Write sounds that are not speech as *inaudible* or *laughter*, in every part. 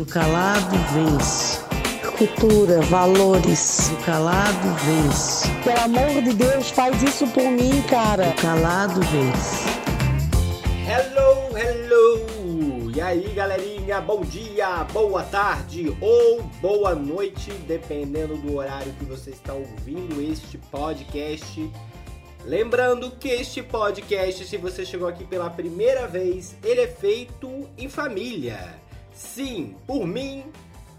O calado vence. Cultura, valores. O calado vence. Pelo amor de Deus, faz isso por mim, cara. O calado vence. Hello, hello! E aí, galerinha, bom dia, boa tarde ou boa noite, dependendo do horário que você está ouvindo este podcast. Lembrando que este podcast, se você chegou aqui pela primeira vez, ele é feito em família. Sim, por mim,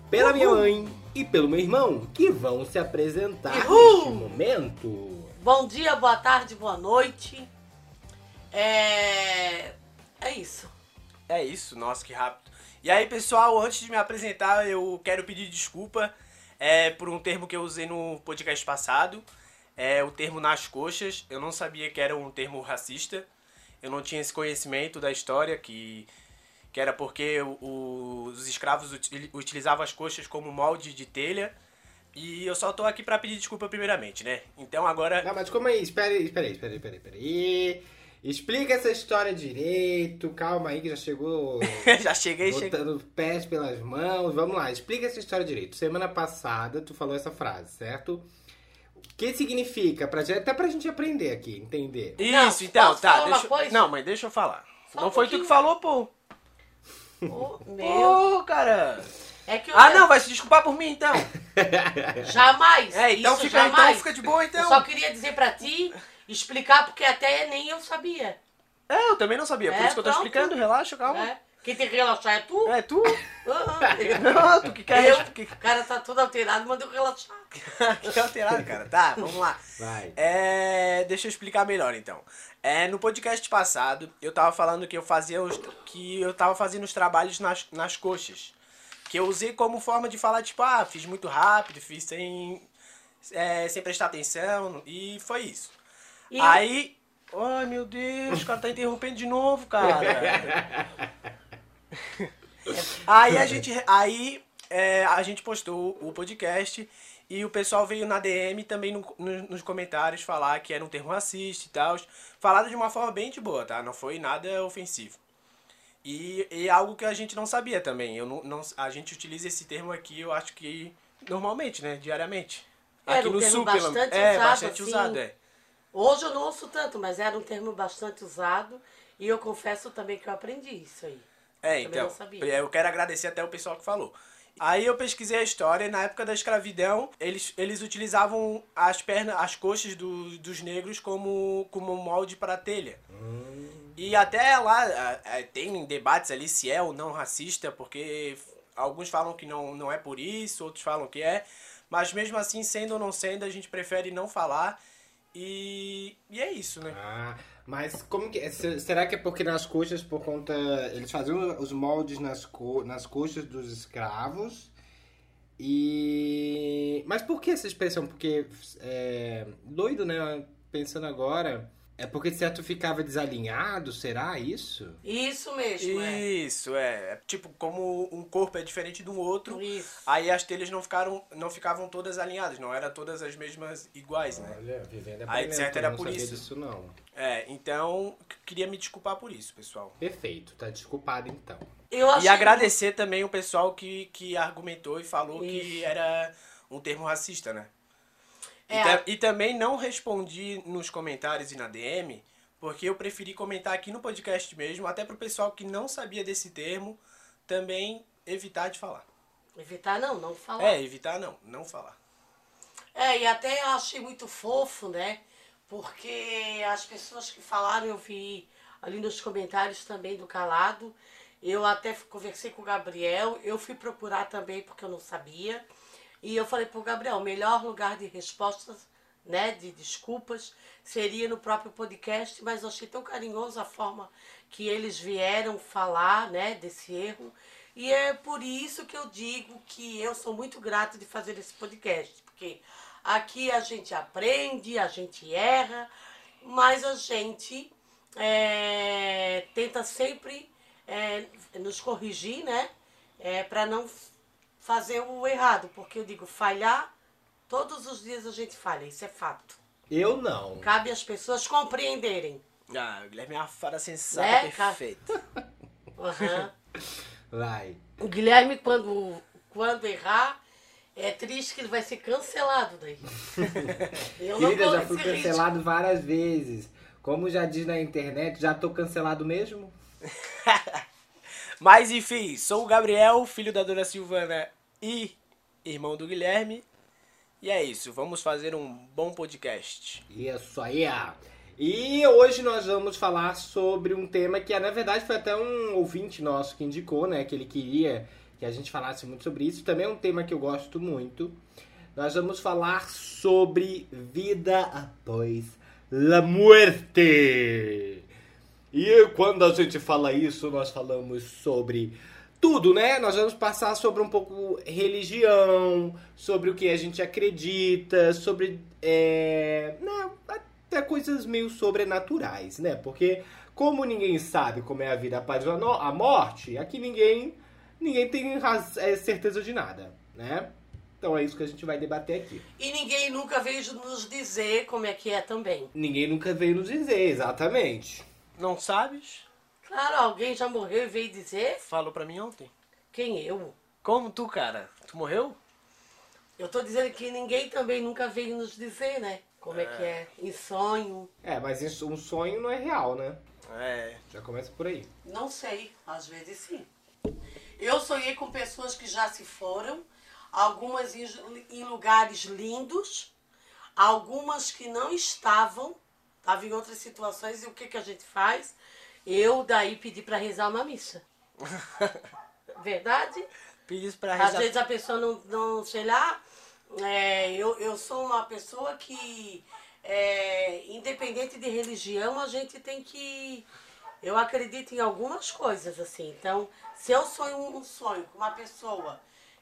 pela minha mãe e pelo meu irmão, que vão se apresentar Uhul! neste momento. Bom dia, boa tarde, boa noite. É. É isso. É isso, nossa, que rápido. E aí, pessoal, antes de me apresentar, eu quero pedir desculpa é, por um termo que eu usei no podcast passado. É o termo nas coxas. Eu não sabia que era um termo racista. Eu não tinha esse conhecimento da história, que, que era porque o- os escravos uti- utilizavam as coxas como molde de telha. E eu só tô aqui pra pedir desculpa primeiramente, né? Então agora. Não, mas como aí? Espera aí, espera aí, espera aí, espera aí, espera aí. Explica essa história direito. Calma aí que já chegou *laughs* já cheguei, cheguei. botando os pés pelas mãos. Vamos lá, explica essa história direito. Semana passada tu falou essa frase, certo? O que significa? Pra, gente- até pra gente aprender aqui, entender. Isso, então, posso tá. falar uma Deixa... coisa? Não, mas deixa eu falar. Só não um foi tu que falou, pô. Ô, meu. Cara. É que eu Ah, não, vai se desculpar por mim então. *laughs* Jamais. É, então isso fica, jamais. então fica de boa Eu então. só queria dizer pra ti, explicar, porque até nem eu sabia. É, eu também não sabia, por É, isso que eu tô pronto. explicando, relaxa, calma. Né? Quem tem que relaxar é tu. É, tu? Ah, *laughs* Não, tu que quer, eu, tu que o cara tá todo alterado, manda eu relaxar. *laughs* quer alterar, cara. Tá, vamos lá. Vai. É, deixa eu explicar melhor então. É, no podcast passado, eu tava falando que eu fazia os, que eu tava fazendo os trabalhos nas, nas coxas. Que eu usei como forma de falar, tipo, ah, fiz muito rápido, fiz sem, é, sem prestar atenção, e foi isso. E- Aí. Ai meu Deus, o cara tá interrompendo de novo, cara. *laughs* *laughs* aí a gente. Aí é, a gente postou o podcast e o pessoal veio na DM também no- no- nos comentários falar que era um termo racista e tal. Falado de uma forma bem de boa, tá? Não foi nada ofensivo. E, e é algo que a gente não sabia também. Eu não, não- a gente utiliza esse termo aqui, eu acho que normalmente, né? Diariamente. Era aqui um no termo sul, bastante É, usado, bastante assim. usado, é. Hoje eu não ouço tanto, mas era um termo bastante usado. E eu confesso também que eu aprendi isso aí. É, então, eu quero agradecer até o pessoal que falou. Aí eu pesquisei a história, e na época da escravidão, eles, eles utilizavam as pernas, as coxas do- dos negros como, como molde para telha. E até lá tem debates ali se é ou não racista, porque alguns falam que não, não é por isso, outros falam que é. Mas mesmo assim, sendo ou não sendo, a gente prefere não falar. E, e é isso, né? Ah, mas como que. se- Será que é porque nas coxas, por conta. Eles faziam os moldes nas, co, nas coxas dos escravos. E. Mas por que essa expressão? Porque. É, doido, né? Pensando agora. É porque certo ficava desalinhado, será isso? Isso mesmo, é. Isso, é. É Tipo, como um corpo é diferente do outro, Isso. aí as telhas não ficaram, não ficavam todas alinhadas, não eram todas as mesmas iguais, né? Olha, vivendo Aí, de certo, era eu não por sabia isso. disso não. É, então, queria me desculpar por isso, pessoal. Perfeito, tá desculpado então. Eu achei E agradecer também o pessoal que, que argumentou e falou que Isso. era um termo racista, né? E, É, ta- e também não respondi nos comentários e na DM, porque eu preferi comentar aqui no podcast mesmo, até pro pessoal que não sabia desse termo, também evitar de falar. Evitar não, não falar. É, evitar não, não falar. É, e até eu achei muito fofo, né? Porque as pessoas que falaram, eu vi ali nos comentários também do Calado. Eu até conversei com o Gabriel, eu fui procurar também porque eu não sabia. E eu falei pro Gabriel, o melhor lugar de respostas, né, de desculpas, seria no próprio podcast, mas eu achei tão carinhoso a forma que eles vieram falar, né, desse erro. E é por isso que eu digo que eu sou muito grato de fazer esse podcast, porque aqui a gente aprende, a gente erra, mas a gente é, tenta sempre é, nos corrigir, né? É, para não fazer o errado, porque eu digo, falhar, todos os dias a gente falha, isso é fato. Eu não. Cabe às pessoas compreenderem. Ah, o Guilherme é uma fada sensata, Né, perfeita. *laughs* Aham. Vai. O Guilherme, quando, quando errar, é triste que ele vai ser cancelado daí. *laughs* Eu não Querida, já fui cancelado várias vezes. Como já diz na internet, já tô cancelado mesmo? *laughs* Mas enfim, sou o Gabriel, filho da dona Silvana e irmão do Guilherme. E é isso, vamos fazer um bom podcast. Isso aí. E hoje nós vamos falar sobre um tema que, na verdade, foi até um ouvinte nosso que indicou, né? Que ele queria que a gente falasse muito sobre isso. Também é um tema que eu gosto muito. Nós vamos falar sobre vida após la muerte. E quando a gente fala isso, nós falamos sobre tudo, né? Nós vamos passar sobre um pouco religião, sobre o que a gente acredita, sobre é, né, até coisas meio sobrenaturais, né? Porque como ninguém sabe como é a vida após a morte, aqui ninguém ninguém tem é, certeza de nada, né? Então é isso que a gente vai debater aqui. E ninguém nunca veio nos dizer como é que é também. Ninguém nunca veio nos dizer, exatamente. Não sabes? Claro, alguém já morreu e veio dizer? Falou pra mim ontem. Quem eu? Como tu, cara? Tu morreu? Eu tô dizendo que ninguém também nunca veio nos dizer, né? Como é que é? Em sonho. É, mas isso- um sonho não é real, né? É. Já começa por aí. Não sei, às vezes sim. Eu sonhei com pessoas que já se foram, algumas em, em lugares lindos, algumas que não estavam, estavam em outras situações, e o que, que a gente faz? Eu daí pedi para rezar uma missa. *laughs* Verdade? Pedis pra Às rezar. vezes a pessoa não, não sei lá, é, eu, eu sou uma pessoa que, é, independente de religião, a gente tem que. Eu acredito em algumas coisas, assim. Então, se eu sonho um sonho com uma pessoa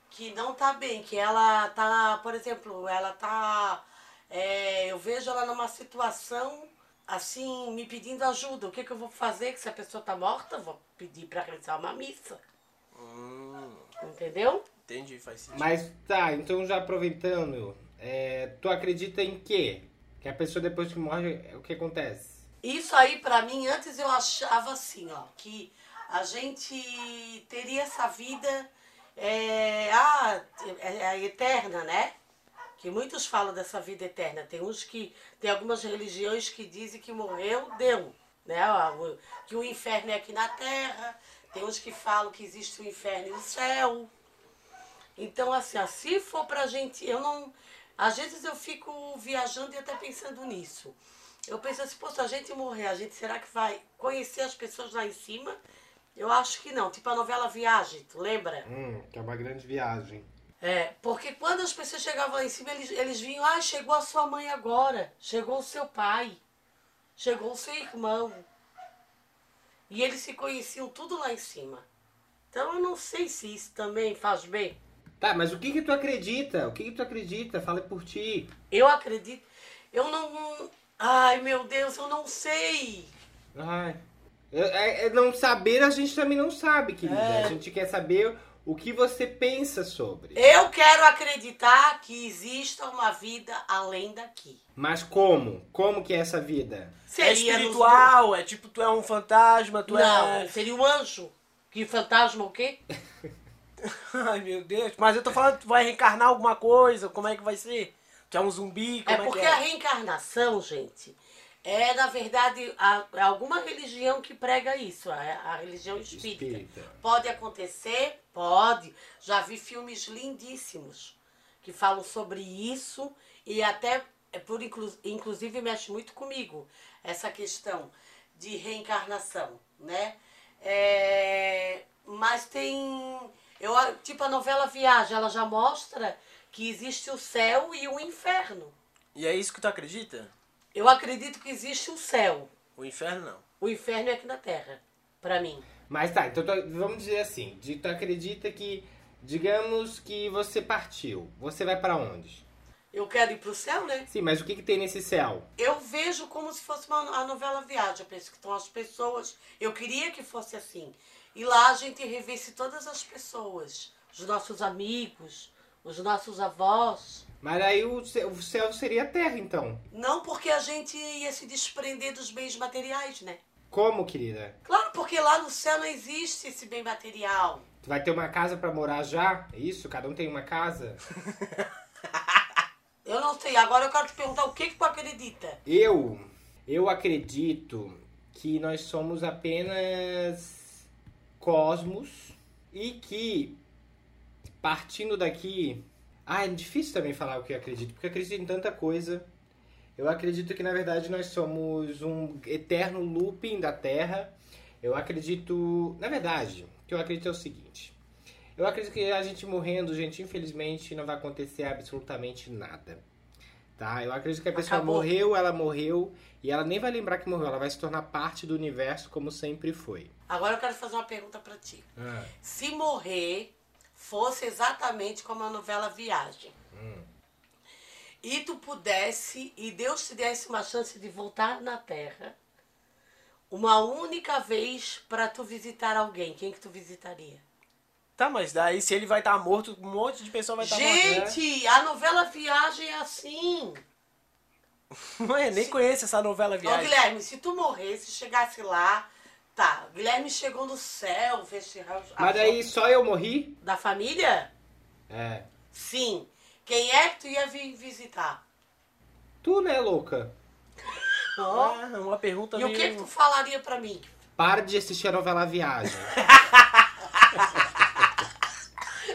que não tá bem, que ela tá, por exemplo, ela tá. é, eu vejo ela numa situação assim, me pedindo ajuda. O que, que eu vou fazer? Que se a pessoa tá morta, eu vou pedir para realizar uma missa. Hum, Entendeu? entendi, faz sentido. Mas tá, então já aproveitando, é, tu acredita em quê? Que a pessoa depois que morre, o que acontece? Isso aí, pra mim, antes eu achava assim, ó, que a gente teria essa vida é, ah, é, é eterna, né? Que muitos falam dessa vida eterna. Tem uns que. Tem algumas religiões que dizem que morreu, deu. Né? O- Que o inferno é aqui na terra. Tem uns que falam que existe o inferno e o céu. Então, assim, ó, se for pra gente. Eu não. Às vezes eu fico viajando e até pensando nisso. Eu penso assim, pô, se a gente morrer, a gente será que vai conhecer as pessoas lá em cima? Eu acho que não. Tipo a novela Viagem, tu lembra? Hum, que é uma grande viagem. É, porque quando as pessoas chegavam lá em cima, eles, eles vinham, ah, chegou a sua mãe agora, chegou o seu pai, chegou o seu irmão. E eles se conheciam tudo lá em cima. Então eu não sei se isso também faz bem. Tá, mas o que que tu acredita? O que que tu acredita? Fala por ti. Eu acredito. Eu não. Ai meu Deus, eu não sei. Ai. É, é não saber, a gente também não sabe, querida. É. A gente quer saber o que você pensa sobre. Eu quero acreditar que exista uma vida além daqui. Mas como? Como que é essa vida? É Seria nos- espiritual, é tipo, tu é um fantasma, tu Não, é. seria um anjo. Que fantasma o quê? *laughs* Ai meu Deus. Mas eu tô falando, tu vai reencarnar alguma coisa, como é que vai ser? Tu é um zumbi, como É é, porque que a é? reencarnação, gente, é na verdade a- é alguma religião que prega isso, a, a religião espírita. Espírita. Pode acontecer? Pode. Já vi filmes lindíssimos que falam sobre isso e até, é por inclu- inclusive, mexe muito comigo essa questão de reencarnação, né? É, mas tem. Eu, tipo a novela Viagem, ela já mostra que existe o céu e o inferno. E é isso que tu acredita? Eu acredito que existe o céu. O inferno não. O inferno é aqui na Terra, pra mim. Mas tá, então vamos dizer assim, de- tu acredita que, digamos que você partiu, você vai pra onde? Eu quero ir pro céu, né? Sim, mas o que que tem nesse céu? Eu vejo como se fosse uma a novela Viagem. Eu penso que estão as pessoas. Eu queria que fosse assim. E lá a gente revisse todas as pessoas. Os nossos amigos, os nossos avós. Mas aí o céu, seria a terra, então. Não porque a gente ia se desprender dos bens materiais, né? Como, querida? Claro, porque lá no céu não existe esse bem material. Tu vai ter uma casa pra morar já? É isso? Cada um tem uma casa? *laughs* Eu não sei, agora eu quero te perguntar o que, que tu acredita. Eu, eu acredito que nós somos apenas cosmos e que partindo daqui, ah, é difícil também falar o que eu acredito, porque eu acredito em tanta coisa. Eu acredito que na verdade nós somos um eterno looping da Terra. Eu acredito, na verdade, o que eu acredito é o seguinte. Eu acredito que a gente morrendo, gente, infelizmente não vai acontecer absolutamente nada. Tá? Eu acredito que a pessoa Acabou. morreu, ela morreu e ela nem vai lembrar que morreu, ela vai se tornar parte do universo como sempre foi. Agora eu quero fazer uma pergunta pra ti. Ah, Se morrer fosse exatamente como a novela Viagem, e tu pudesse, e Deus te desse uma chance de voltar na Terra, uma única vez pra tu visitar alguém, quem que tu visitaria? Tá, mas daí se ele vai estar morto, um monte de pessoa vai estar morta. Gente, a novela Viagem é assim. *laughs* Mãe, nem conheço essa novela Ô, Viagem. Guilherme, se tu morresse, chegasse lá, tá, Guilherme chegou no céu, veste a Mas daí só eu morri? da família? É. Sim. Quem é que tu ia vir visitar? Tu, né, louca? Ó. Ah, uma pergunta E o meio... que, que tu falaria pra mim? Para de assistir a novela Viagem. *laughs*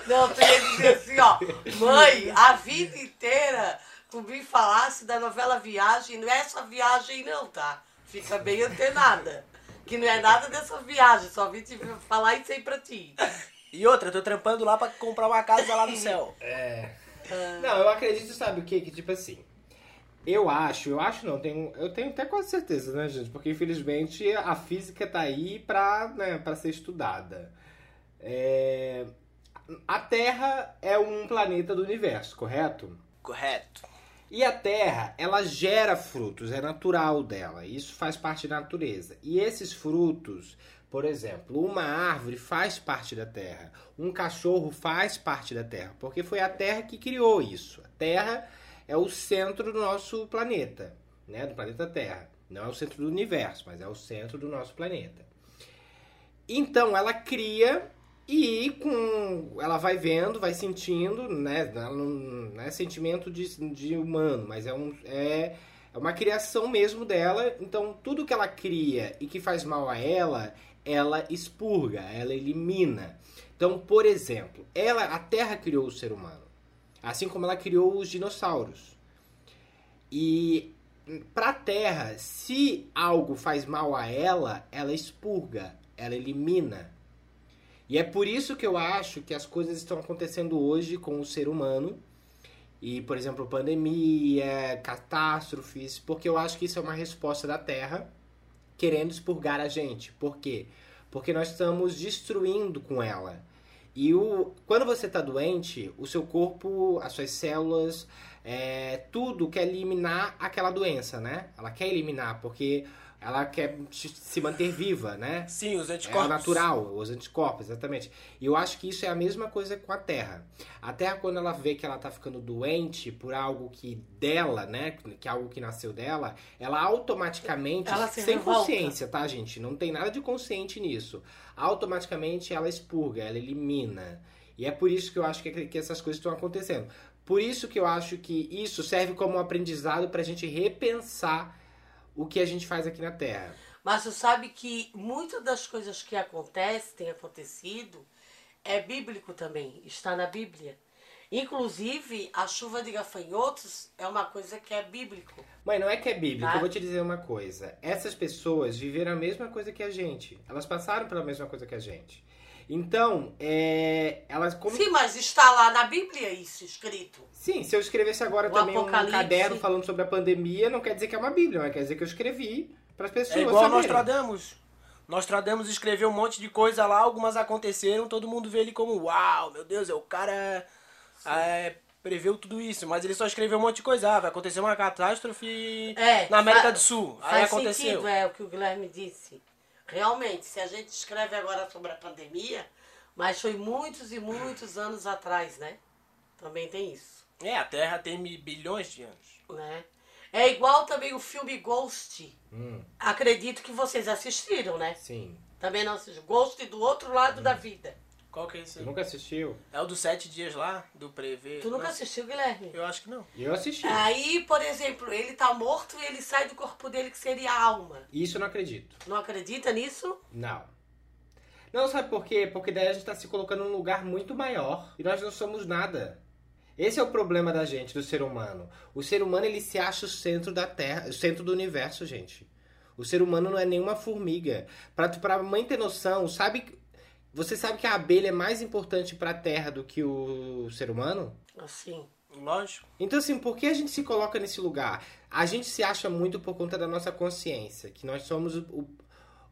Não, tu ia dizer assim, ó, mãe, a vida inteira tu me falasse da novela Viagem, não é essa viagem não, tá? Fica bem antenada. Que não é nada dessa viagem, só vim te falar isso aí pra ti. E outra, eu tô trampando lá pra comprar uma casa lá no céu. É. Não, eu acredito, sabe o quê? Que tipo assim. Eu acho, eu acho não, tenho, eu tenho até quase certeza, né, gente? Porque infelizmente a física tá aí pra, né, pra ser estudada. É, A Terra é um planeta do universo, correto? Correto. E a terra, ela gera frutos, é natural dela. Isso faz parte da natureza. E esses frutos, por exemplo, uma árvore faz parte da terra, um cachorro faz parte da terra, porque foi a terra que criou isso. A terra é o centro do nosso planeta, né, do planeta Terra. Não é o centro do universo, mas é o centro do nosso planeta. Então ela cria e com ela vai vendo, vai sentindo, né? Não, não é sentimento de, de humano, mas é, um, é, é uma criação mesmo dela. Então tudo que ela cria e que faz mal a ela, ela expurga, ela elimina. Então, por exemplo, ela, a Terra criou o ser humano, assim como ela criou os dinossauros. E para a Terra, se algo faz mal a ela, ela expurga, ela elimina. E é por isso que eu acho que as coisas estão acontecendo hoje com o ser humano. E, por exemplo, pandemia, catástrofes, porque eu acho que isso é uma resposta da Terra querendo expurgar a gente. Por quê? Porque nós estamos destruindo com ela. E o, quando você está doente, o seu corpo, as suas células, é, tudo quer eliminar aquela doença, né? Ela quer eliminar, porque ela quer se manter viva, né? Sim, os É anticorpos. o natural, os anticorpos, exatamente. E eu acho que isso é a mesma coisa com a Terra. A Terra, quando ela vê que ela tá ficando doente por algo que dela, né? Que é algo que nasceu dela, ela automaticamente, Ela se sem revolta. consciência, tá, gente? Não tem nada de consciente nisso. Automaticamente ela expurga, ela elimina. E é por isso que eu acho que, que essas coisas estão acontecendo. Por isso que eu acho que isso serve como um aprendizado pra gente repensar o que a gente faz aqui na Terra. Mas tu sabe que muitas das coisas que acontecem, têm acontecido, é bíblico também, está na Bíblia. Inclusive, a chuva de gafanhotos é uma coisa que é bíblico. Mãe, não é que é bíblico, Tá. eu vou te dizer uma coisa. Essas pessoas viveram a mesma coisa que a gente. Elas passaram pela mesma coisa que a gente. Então, é, elas como Sim, mas está lá na Bíblia isso escrito. Sim, se eu escrevesse agora O também um Apocalipse. caderno falando sobre a pandemia, não quer dizer que é uma Bíblia, mas quer dizer que eu escrevi para as pessoas É igual saberem. Nostradamus. Nostradamus escreveu um monte de coisa lá, algumas aconteceram, todo mundo vê ele como, uau, meu Deus, é o cara é, preveu tudo isso, mas ele só escreveu um monte de coisa, ah, vai acontecer uma catástrofe É, na América do Sul. Aí aconteceu. sentido, é o que o Guilherme disse. Realmente, se a gente escreve agora sobre a pandemia, mas foi muitos e muitos anos atrás, né? Também tem isso, É, a Terra tem bilhões de anos. né? É igual também o filme Ghost. Hum, Acredito que vocês assistiram, né? sim. Também não assistiram. Ghost do outro lado da vida. Qual que é esse aí? nunca assistiu? É o dos sete dias lá, do Prever? Tu nunca Não, assistiu, Guilherme? Eu acho que não. Eu assisti. Aí, por exemplo, ele tá morto e ele sai do corpo dele, que seria a alma. Isso eu não acredito. Não acredita nisso? Não. Não, sabe por quê? Porque daí a gente tá se colocando num lugar muito maior e nós não somos nada. Esse é o problema da gente, do ser humano. O ser humano, ele se acha o centro da Terra, o centro do universo, gente. O ser humano não é nenhuma formiga. Pra, tu- pra mãe ter noção, sabe... Você sabe que a abelha é mais importante pra Terra do que o ser humano? Assim. Lógico. Então, assim, por que a gente se coloca nesse lugar? A gente se acha muito por conta da nossa consciência, que nós somos o, o,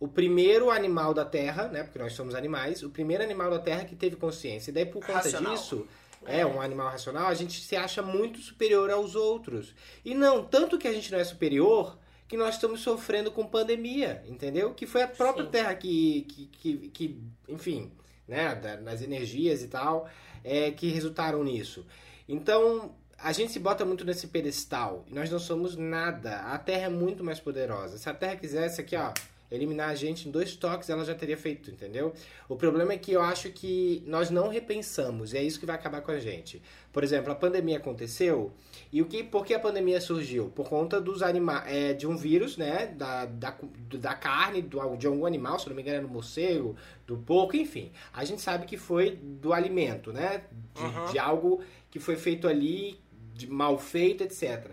o primeiro animal da Terra, né? Porque nós somos animais, o primeiro animal da Terra que teve consciência. E daí, por conta Racional. disso, é um animal racional, a gente se acha muito superior aos outros. E não, tanto que a gente não é superior, que nós estamos sofrendo com pandemia, entendeu? Que foi a própria Sim. Terra que, que, que, que, enfim, né? nas energias e tal, é, que resultaram nisso. Então, a gente se bota muito nesse pedestal. E nós não somos nada. A Terra é muito mais poderosa. Se a Terra quisesse aqui, ó, eliminar a gente em dois toques, ela já teria feito, entendeu? O problema é que eu acho que nós não repensamos. E é isso que vai acabar com a gente. Por exemplo, a pandemia aconteceu. E o que, por que a pandemia surgiu? Por conta dos anima é, de um vírus, né? Da, da, da carne, do, de algum animal, se não me engano, é no morcego, do porco, enfim. A gente sabe que foi do alimento, né? De, Uhum. de algo que foi feito ali, de mal feito, etc.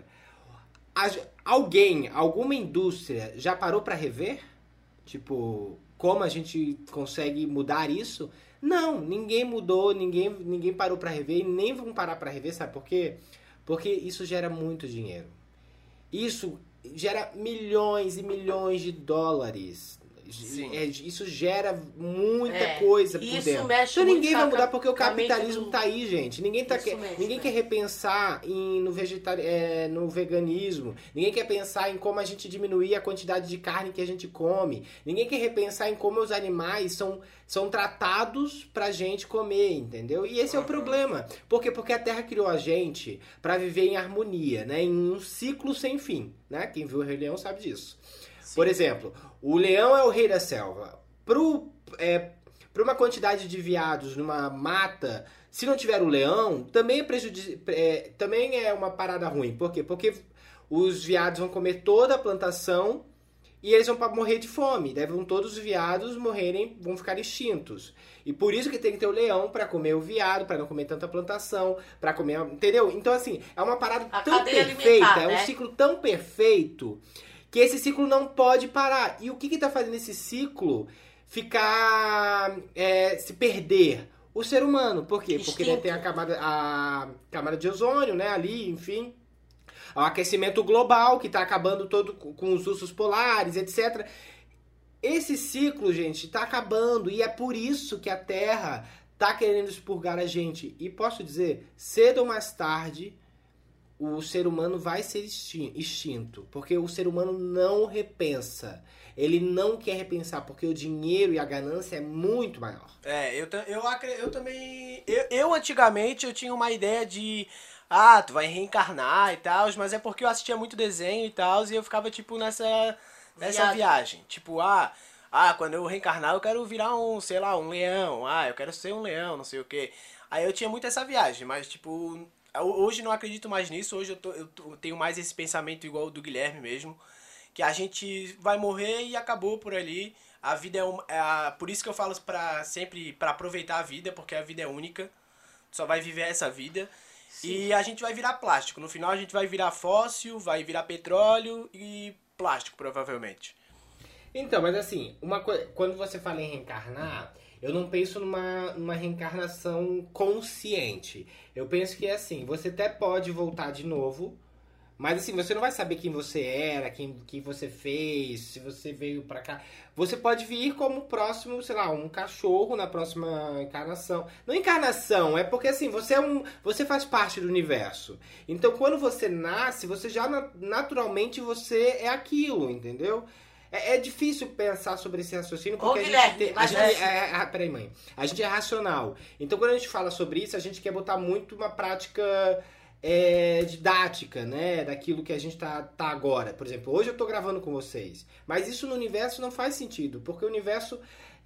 Alguém, alguma indústria já parou para rever? Tipo, como a gente consegue mudar isso? Não, ninguém mudou, ninguém, ninguém parou para rever e nem vão parar para rever, sabe por quê? Porque isso gera muito dinheiro. Isso gera milhões e milhões de dólares. É, isso gera muita É, coisa por isso dentro. mexe então ninguém vai mudar porque o capitalismo do- tá aí, gente. Ninguém, tá que- mexe, ninguém né? quer repensar em, no, vegetari é, no veganismo. Ninguém quer pensar em como a gente diminuir a quantidade de carne que a gente come. Ninguém quer repensar em como os animais são, são tratados pra gente comer, entendeu? E esse é o problema. Por quê? Porque a Terra criou a gente pra viver em harmonia, né? Em um ciclo sem fim, né? Quem viu o Rei Leão sabe disso. Por exemplo, o leão é o rei da selva. Pro, é, para uma quantidade de viados numa mata, se não tiver o leão, também é, prejudici- é, também é uma parada ruim. Por quê? Porque os viados vão comer toda a plantação e eles vão morrer de fome. Daí vão todos os viados morrerem, vão ficar extintos. E por isso que tem que ter o leão para comer o viado, para não comer tanta plantação, para comer, entendeu? Então assim, é uma parada A tão perfeita, alimentar, é um né? ciclo tão perfeito que esse ciclo não pode parar. E o que que tá fazendo esse ciclo ficar é, se perder? O ser humano, por quê? Porque ele tem a camada, a camada de ozônio, né, ali, enfim. O aquecimento global que tá acabando todo com os ursos polares, etc. Esse ciclo, gente, tá acabando e é por isso que a Terra tá querendo expurgar a gente. E posso dizer, cedo ou mais tarde, o ser humano vai ser extin- extinto, porque o ser humano não repensa. Ele não quer repensar, porque o dinheiro e a ganância é muito maior. É, eu, eu, eu também. Eu, eu antigamente eu tinha uma ideia de. Ah, tu vai reencarnar e tal, mas é porque eu assistia muito desenho e tal, e eu ficava, tipo, nessa, nessa Viagem. viagem. Tipo, ah, ah, quando eu reencarnar eu quero virar um, sei lá, um leão. Ah, eu quero ser um leão, não sei o quê. Aí eu tinha muito essa viagem, mas, tipo, hoje não acredito mais nisso. Hoje eu, tô- eu tô- eu tenho mais esse pensamento igual o do Guilherme mesmo. Que a gente vai morrer e acabou por ali. A vida é, uma, é a, por isso que eu falo pra sempre para aproveitar a vida, porque a vida é única. Só vai viver essa vida. E a gente vai virar plástico. No final a gente vai virar fóssil, vai virar petróleo e plástico, provavelmente. Então, mas assim, uma coi- quando você fala em reencarnar, eu não penso numa, numa reencarnação consciente. Eu penso que assim, você até pode voltar de novo, mas assim, você não vai saber quem você era, quem, quem você fez, se você veio pra cá. Você pode vir como próximo, sei lá, um cachorro na próxima encarnação. Não encarnação, é porque assim, você é um. Você faz parte do universo. Então quando você nasce, você já na- naturalmente você é aquilo, entendeu? É, é difícil pensar sobre esse raciocínio Ô, porque a Guilherme, gente tem. A gente assim- é, é, ah, peraí, mãe. A gente é racional. Então quando a gente fala sobre isso, a gente quer botar muito uma prática é, didática, né? Daquilo que a gente tá, tá agora. Por exemplo, hoje eu tô gravando com vocês. Mas isso no universo não faz sentido, porque o universo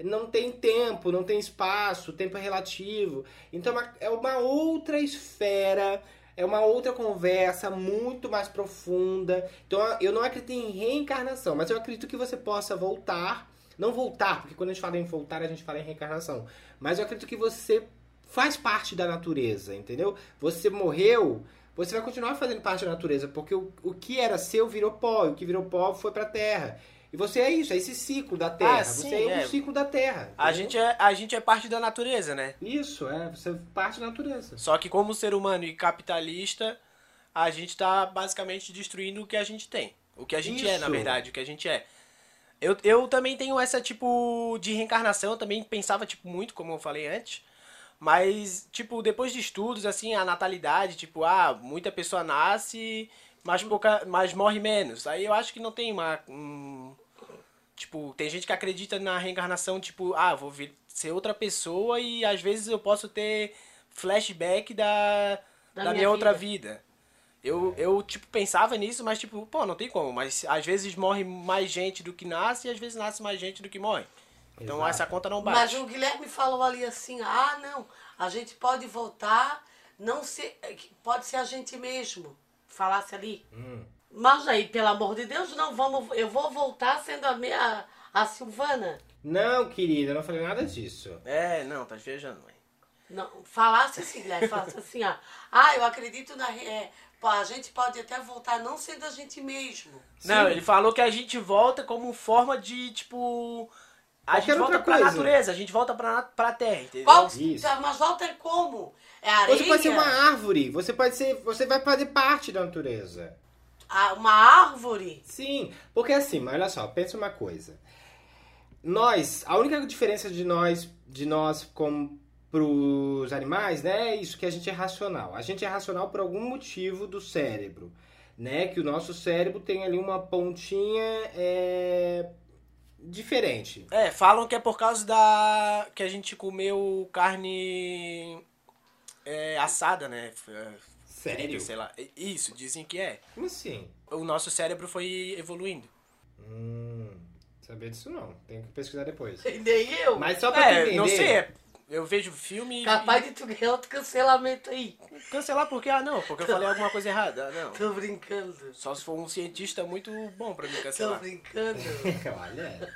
não tem tempo, não tem espaço, o tempo é relativo. Então é uma- é uma outra esfera, é uma outra conversa muito mais profunda. Então eu não acredito em reencarnação, mas eu acredito que você possa voltar. Não voltar, porque quando a gente fala em voltar, a gente fala em reencarnação. Mas eu acredito que você faz parte da natureza, entendeu? Você morreu, você vai continuar fazendo parte da natureza, porque o, o que era seu virou pó, e o que virou pó foi pra terra. E você é isso, é esse ciclo da terra. Ah, sim, você é, é. o ciclo da terra. A gente, é, a gente é parte da natureza, né? Isso, é, você é parte da natureza. Só que como ser humano e capitalista, a gente tá basicamente destruindo o que a gente tem. O que a gente é, na Isso. verdade, o que a gente é. Eu, eu também tenho essa tipo de reencarnação, eu também pensava tipo muito, como eu falei antes. Mas, tipo, depois de estudos, assim, a natalidade, tipo, ah, muita pessoa nasce, mas pouca, mas morre menos. Aí eu acho que não tem uma. um- tipo, tem gente que acredita na reencarnação, tipo, ah, vou vir, ser outra pessoa e às vezes eu posso ter flashback da, da, Da minha, minha outra vida. vida. Eu, eu, tipo, pensava nisso, mas, tipo, pô, não tem como. Mas às vezes morre mais gente do que nasce e às vezes nasce mais gente do que morre. Então Exato. essa conta não Mas bate. o Guilherme falou ali assim, ah, não, a gente pode voltar, não ser, pode ser a gente mesmo. Falasse ali. Hum. Mas aí, pelo amor de Deus, não vamos, eu vou voltar sendo a minha, a Silvana. Não, querida, eu não falei nada disso. É, não, tá viajando, mãe. Não, falasse assim, Guilherme, falasse assim, ó, ah, eu acredito na, re- é, a gente pode até voltar não sendo a gente mesmo. Não, Sim. ele falou que a gente volta como forma de, tipo. A Qualquer gente volta pra coisa. natureza, a gente volta pra, pra terra, entendeu? Qual, Isso. mas volta como? É areia? Você pode ser uma árvore, você pode ser. Você vai fazer parte da natureza. Uma árvore? Sim, porque assim, mas olha só, pensa uma coisa. Nós, a única diferença de nós, de nós como pros animais, né, é isso que a gente é racional. A gente é racional por algum motivo do cérebro, né, que o nosso cérebro tem ali uma pontinha é, diferente. É, falam que é por causa da. que a gente comeu carne. é, assada, né? Sério? sei lá. Isso, dizem que é. Como assim? O nosso cérebro foi evoluindo. Hum, saber disso não, tenho que pesquisar depois. *laughs* Nem eu. Mas só pra É, entender. não sei, é- eu vejo filme e. Capaz de tu ganhar outro cancelamento aí. Cancelar porque, ah, não, porque eu falei alguma coisa errada. Ah, não. Tô brincando. Só se for um cientista muito bom pra me Tô cancelar. brincando. *laughs* Olha.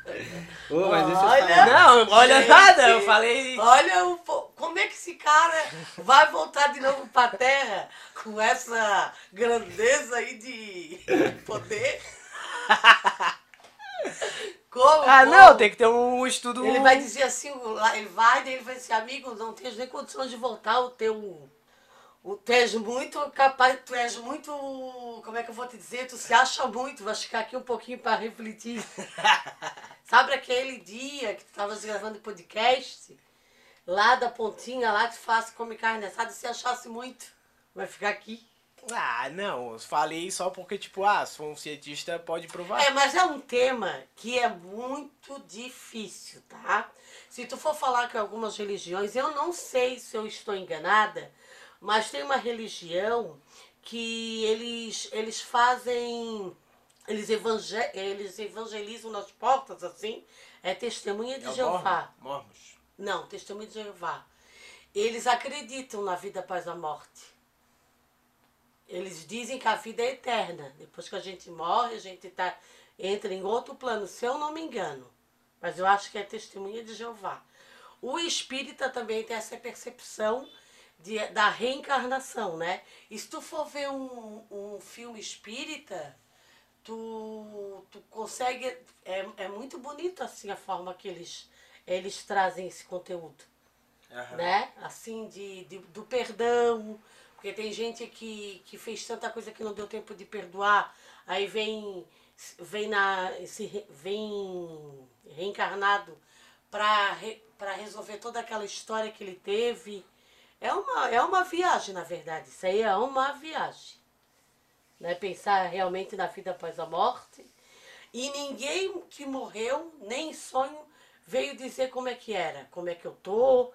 Ô, mas deixa eu Olha. falar. Não, olha Gente. nada, eu falei. Olha o, po- como é que esse cara vai voltar de novo pra terra com essa grandeza aí de poder? *laughs* Como? Ah, como? não, tem que ter um estudo. Ele vai dizer assim, ele vai, daí ele vai dizer, amigo, não tens nem condições de voltar, o teu. O, tu és muito capaz, tu és muito. Como é que eu vou te dizer? Tu se acha muito, vai ficar aqui um pouquinho para refletir. *laughs* Sabe aquele dia que tu estavas gravando podcast? Lá da pontinha, lá que tu faz, come carne assada, se achasse muito, vai ficar aqui. Ah, não, eu falei só porque, tipo, ah, se for um cientista, pode provar. É, mas é um tema que é muito difícil, tá? Se tu for falar com algumas religiões, eu não sei se eu estou enganada, mas tem uma religião que eles, eles fazem. Eles, evangel, eles evangelizam nas portas, assim. É testemunha de É Jeová. Mormons. Não, testemunha de Jeová. Eles acreditam na vida após a morte. Eles dizem que a vida é eterna. Depois que a gente morre, a gente tá, entra em outro plano, se eu não me engano. Mas eu acho que é testemunha de Jeová. O espírita também tem essa percepção de, da reencarnação, né? E se tu for ver um, um filme espírita, tu, tu consegue. É, é muito bonito assim a forma que eles, eles trazem esse conteúdo Aham. né? Assim, de, de- do perdão. Porque tem gente que, que fez tanta coisa que não deu tempo de perdoar. Aí vem, vem, na, se, vem reencarnado para re, pra resolver toda aquela história que ele teve. É uma, é uma viagem, na verdade. Isso aí é uma viagem. Né? Pensar realmente na vida após a morte. E ninguém que morreu, nem em sonho, veio dizer como é que era, como é que eu tô.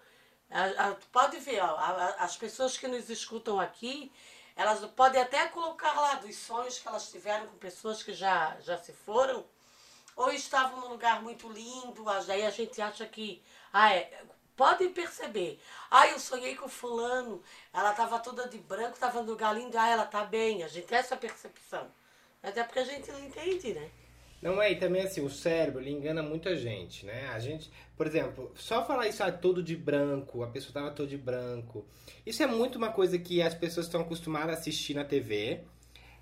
A- a- pode ver, ó, a- as pessoas que nos escutam aqui, elas podem até colocar lá dos sonhos que elas tiveram com pessoas que já, já se foram. ou estavam num lugar muito lindo, daí a gente acha que. Ah, é, pode perceber. Ah, eu sonhei com fulano, ela estava toda de branco, estava no lugar lindo, ah, ela tá bem. A gente tem essa percepção. Mas é porque a gente não entende, né? Não é, e também assim, o cérebro, ele engana muita gente, né? A gente, por exemplo, só falar isso, ah, todo de branco, a pessoa tava todo de branco. Isso é muito uma coisa que as pessoas estão acostumadas a assistir na TV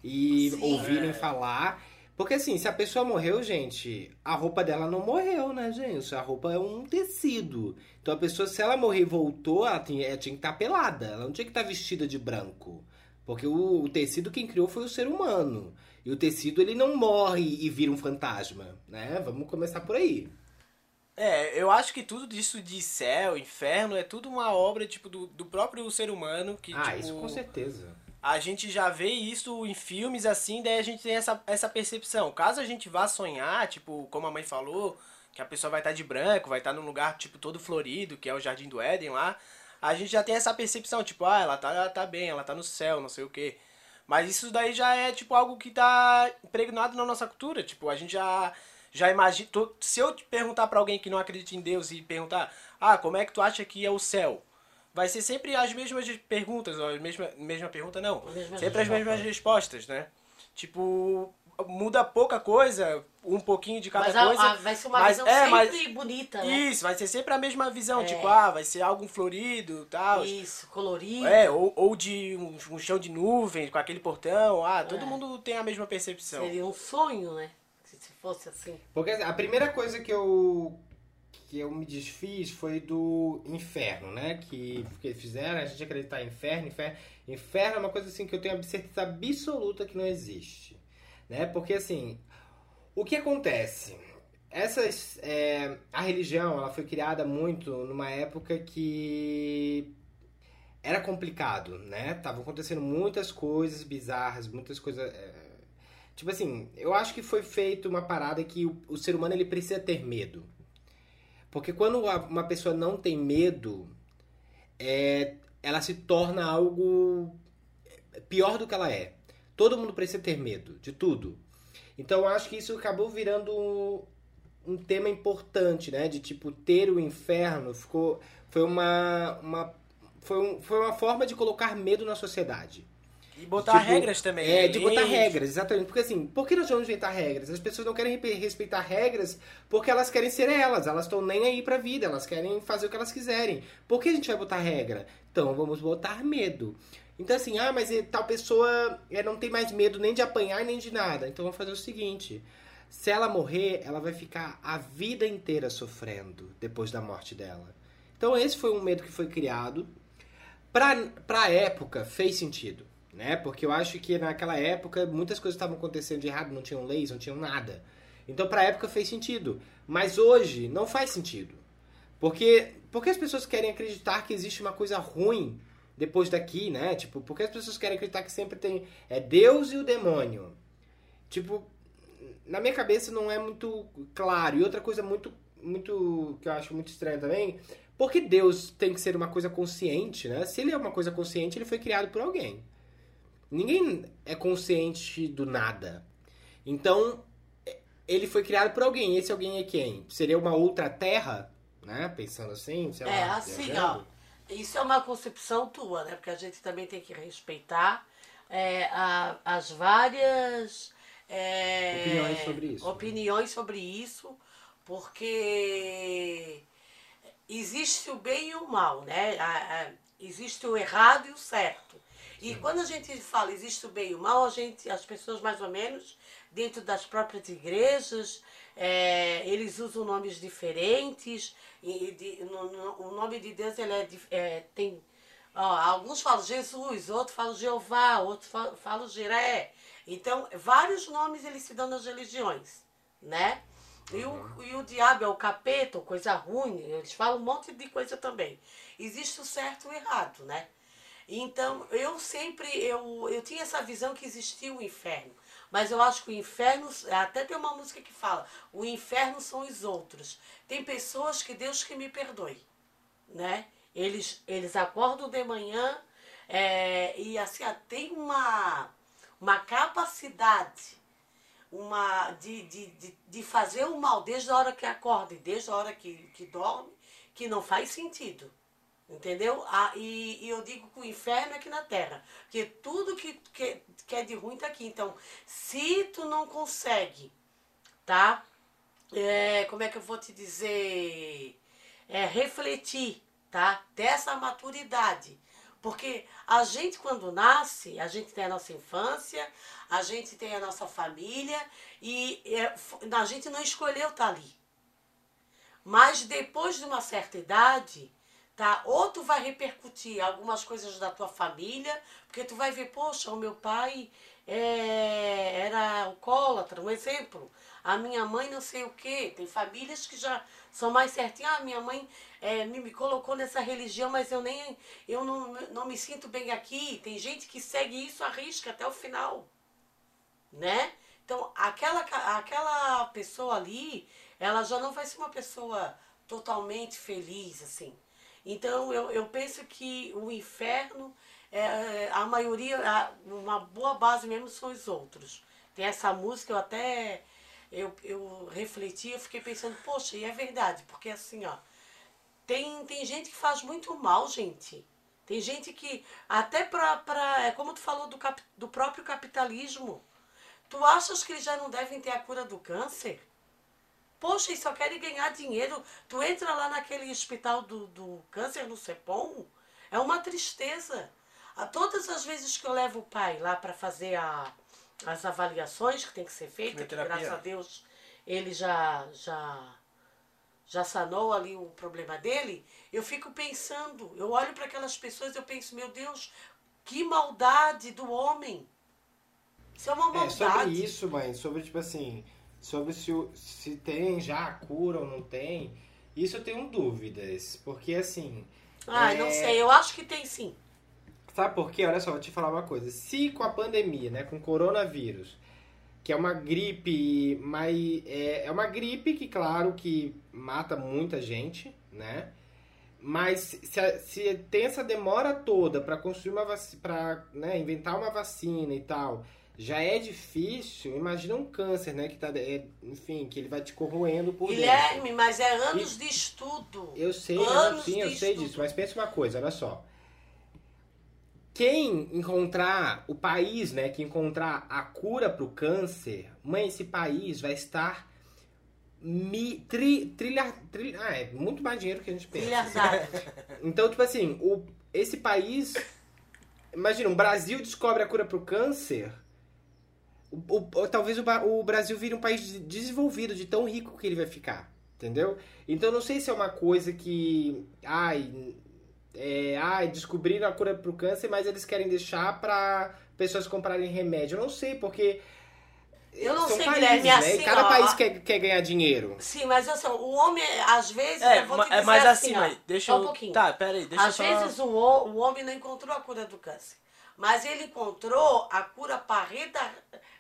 e Sim. ouvirem É. falar. Porque assim, se a pessoa morreu, gente, a roupa dela não morreu, né, gente? A roupa é um tecido. Então a pessoa, se ela morrer e voltou, ela tinha, ela tinha que estar pelada. Ela não tinha que estar vestida de branco. Porque o, o tecido quem criou foi o ser humano. E o tecido ele não morre e vira um fantasma, né? Vamos começar por aí. É, eu acho que tudo disso de céu, inferno, é tudo uma obra, tipo, do, do próprio ser humano, que, ah, tipo, isso com certeza. a gente já vê isso em filmes assim, daí a gente tem essa, essa percepção. Caso a gente vá sonhar, tipo, como a mãe falou, que a pessoa vai estar de branco, vai estar num lugar, tipo, todo florido, que é o Jardim do Éden lá, a gente já tem essa percepção, tipo, ah, ela tá, ela tá bem, ela tá no céu, não sei o quê. Mas isso daí já é, tipo, algo que tá impregnado na nossa cultura, tipo, a gente já... Já imagina. Se eu te perguntar pra alguém que não acredita em Deus e perguntar, ah, como é que tu acha que é o céu? Vai ser sempre as mesmas perguntas, ou a mesma, mesma pergunta não. Sempre as mesmas respostas, né? Tipo, muda pouca coisa, um pouquinho de cada mas a- coisa. a- vai ser uma mas- visão é, sempre mas- bonita, né? Isso, vai ser sempre a mesma visão, É. tipo, ah, vai ser algo florido tal. Isso, colorido. É, ou, ou de um, um chão de nuvens com aquele portão. Ah, todo É. mundo tem a mesma percepção. Seria um sonho, né? Se, se fosse assim. Porque a primeira coisa que eu que eu me desfiz foi do inferno, né? Que, que fizeram a gente acreditar em inferno, inferno. Inferno é uma coisa assim que eu tenho certeza absoluta que não existe, né? Porque assim, o que acontece? Essas, é, a religião ela foi criada muito numa época que era complicado, né? Estavam acontecendo muitas coisas bizarras, muitas coisas. é, Tipo assim, eu acho que foi feito uma parada que o, o ser humano ele precisa ter medo. Porque quando uma pessoa não tem medo, é, ela se torna algo pior do que ela é. Todo mundo precisa ter medo de tudo. Então acho que isso acabou virando um, um tema importante, né? De tipo, ter o inferno ficou. Foi uma. uma foi, um, foi uma forma de colocar medo na sociedade. E botar Tipo, regras também. É, de botar regras, exatamente. Porque assim, por que nós vamos inventar regras? As pessoas não querem re- respeitar regras porque elas querem ser elas, elas estão nem aí pra vida, elas querem fazer o que elas quiserem. Por que a gente vai botar regra? Então vamos botar medo. Então assim, ah, mas eh, tal pessoa eh, não tem mais medo nem de apanhar nem de nada. Então vamos fazer o seguinte: se ela morrer, ela vai ficar a vida inteira sofrendo depois da morte dela. Então esse foi um medo que foi criado. Pra, pra época, fez sentido, né? Porque eu acho que naquela época muitas coisas estavam acontecendo de errado, não tinham leis, não tinham nada. Então pra época fez sentido. Mas hoje não faz sentido. Porque, porque as pessoas querem acreditar que existe uma coisa ruim depois daqui, né? Tipo, porque as pessoas querem acreditar que sempre tem é Deus e o demônio. Tipo, na minha cabeça não é muito claro. E outra coisa muito muito que eu acho muito estranha também, porque Deus tem que ser uma coisa consciente, né? Se ele é uma coisa consciente, ele foi criado por alguém. Ninguém é consciente do nada. Então, ele foi criado por alguém. Esse alguém é quem? Seria uma outra terra, né? Pensando assim, sei É, lá. assim, viajando. ó. Isso é uma concepção tua, né? Porque a gente também tem que respeitar é, a- as várias é, Opiniões sobre isso, né? opiniões sobre isso, porque existe o bem e o mal, né? A- a- existe o errado e o certo. E quando a gente fala existe o bem e o mal, a gente, as pessoas mais ou menos, dentro das próprias igrejas, é, eles usam nomes diferentes. E de- no- no- o nome de Deus ele é, é, tem. ó, alguns falam Jesus, outros falam Jeová, outros falam, falam Jiré. Então, vários nomes eles se dão nas religiões, né? E, o, e o diabo é o capeta, coisa ruim, eles falam um monte de coisa também. Existe o certo e o errado, né? Então, eu sempre, eu, eu tinha essa visão que existia o inferno. Mas eu acho que o inferno, até tem uma música que fala, o inferno são os outros. Tem pessoas que Deus que me perdoe, né? Eles, eles acordam de manhã é, e assim, tem uma, uma capacidade uma de, de, de, de fazer o mal desde a hora que acorda e desde a hora que, que dorme, que não faz sentido. Entendeu? Ah, e, e eu digo que o inferno é aqui na terra. Porque tudo que, que, que é de ruim está aqui. Então, se tu não consegue, tá? É, como é que eu vou te dizer? É, refletir, tá? Dessa maturidade. Porque a gente, quando nasce, a gente tem a nossa infância, a gente tem a nossa família e é, a gente não escolheu estar tá ali. Mas depois de uma certa idade, tá? Ou tu vai repercutir algumas coisas da tua família, porque tu vai ver, poxa, o meu pai é, era alcoólatra, um exemplo. A minha mãe não sei o quê. Tem famílias que já são mais certinhas. Ah, minha mãe é, me, me, colocou nessa religião, mas eu nem eu não, não me sinto bem aqui. Tem gente que segue isso a risca até o final. Né? Então, aquela, aquela pessoa ali, ela já não vai ser uma pessoa totalmente feliz, assim. Então eu, eu penso que o inferno, é, a maioria, uma boa base mesmo são os outros. Tem essa música, eu até eu, eu refleti, eu fiquei pensando, poxa, e é verdade, porque assim, ó, tem, tem gente que faz muito mal, gente. Tem gente que, até pra, pra é como tu falou do, cap, do próprio capitalismo, tu achas que eles já não devem ter a cura do câncer? Poxa, e só querem ganhar dinheiro. Tu entra lá naquele hospital do, do câncer no CEPOM, é uma tristeza. A todas as vezes que eu levo o pai lá para fazer a, as avaliações que tem que ser feita, que graças a Deus ele já, já, já sanou ali o problema dele, eu fico pensando, eu olho para aquelas pessoas eu penso, meu Deus, que maldade do homem. Isso é uma maldade. É sobre isso, mãe, sobre tipo assim, sobre se, se tem já a cura ou não tem, isso eu tenho dúvidas. Porque assim. Ah, é... não sei, eu acho que tem sim. Sabe por quê? Olha só, vou te falar uma coisa. Se com a pandemia, né, com o coronavírus, que é uma gripe, mas é, é uma gripe que, claro, que mata muita gente, né? Mas se, se tem essa demora toda para construir uma vacina, para né, inventar uma vacina e tal, já é difícil, imagina um câncer, né? Que tá, é, enfim, que ele vai te corroendo por Guilherme, dentro. mas é anos e, de estudo. Eu sei, anos sim, eu sei estudo. disso, mas pensa uma coisa, olha só. Quem encontrar o país, né, que encontrar a cura para o câncer, mãe, esse país vai estar mi, tri, trilhar, ah, é muito mais dinheiro que a gente pensa. *laughs* então, tipo assim, o, esse país, imagina, o Brasil descobre a cura para o câncer, o, o, talvez o, o, Brasil vire um país desenvolvido, de tão rico que ele vai ficar. Entendeu? Então não sei se é uma coisa que. Ai. É, ai, descobriram a cura pro câncer, mas eles querem deixar para pessoas comprarem remédio. Eu não sei, porque. Eu não sei, países, Guilherme, né? assim, cada ó, país quer, quer ganhar dinheiro. Sim, mas assim, o homem, às vezes, é, eu vou te dizer mas assim, assim ó, deixa eu... um pouquinho. Tá, peraí, deixa Às eu só... vezes o, o homem não encontrou a cura do câncer, mas ele encontrou a cura para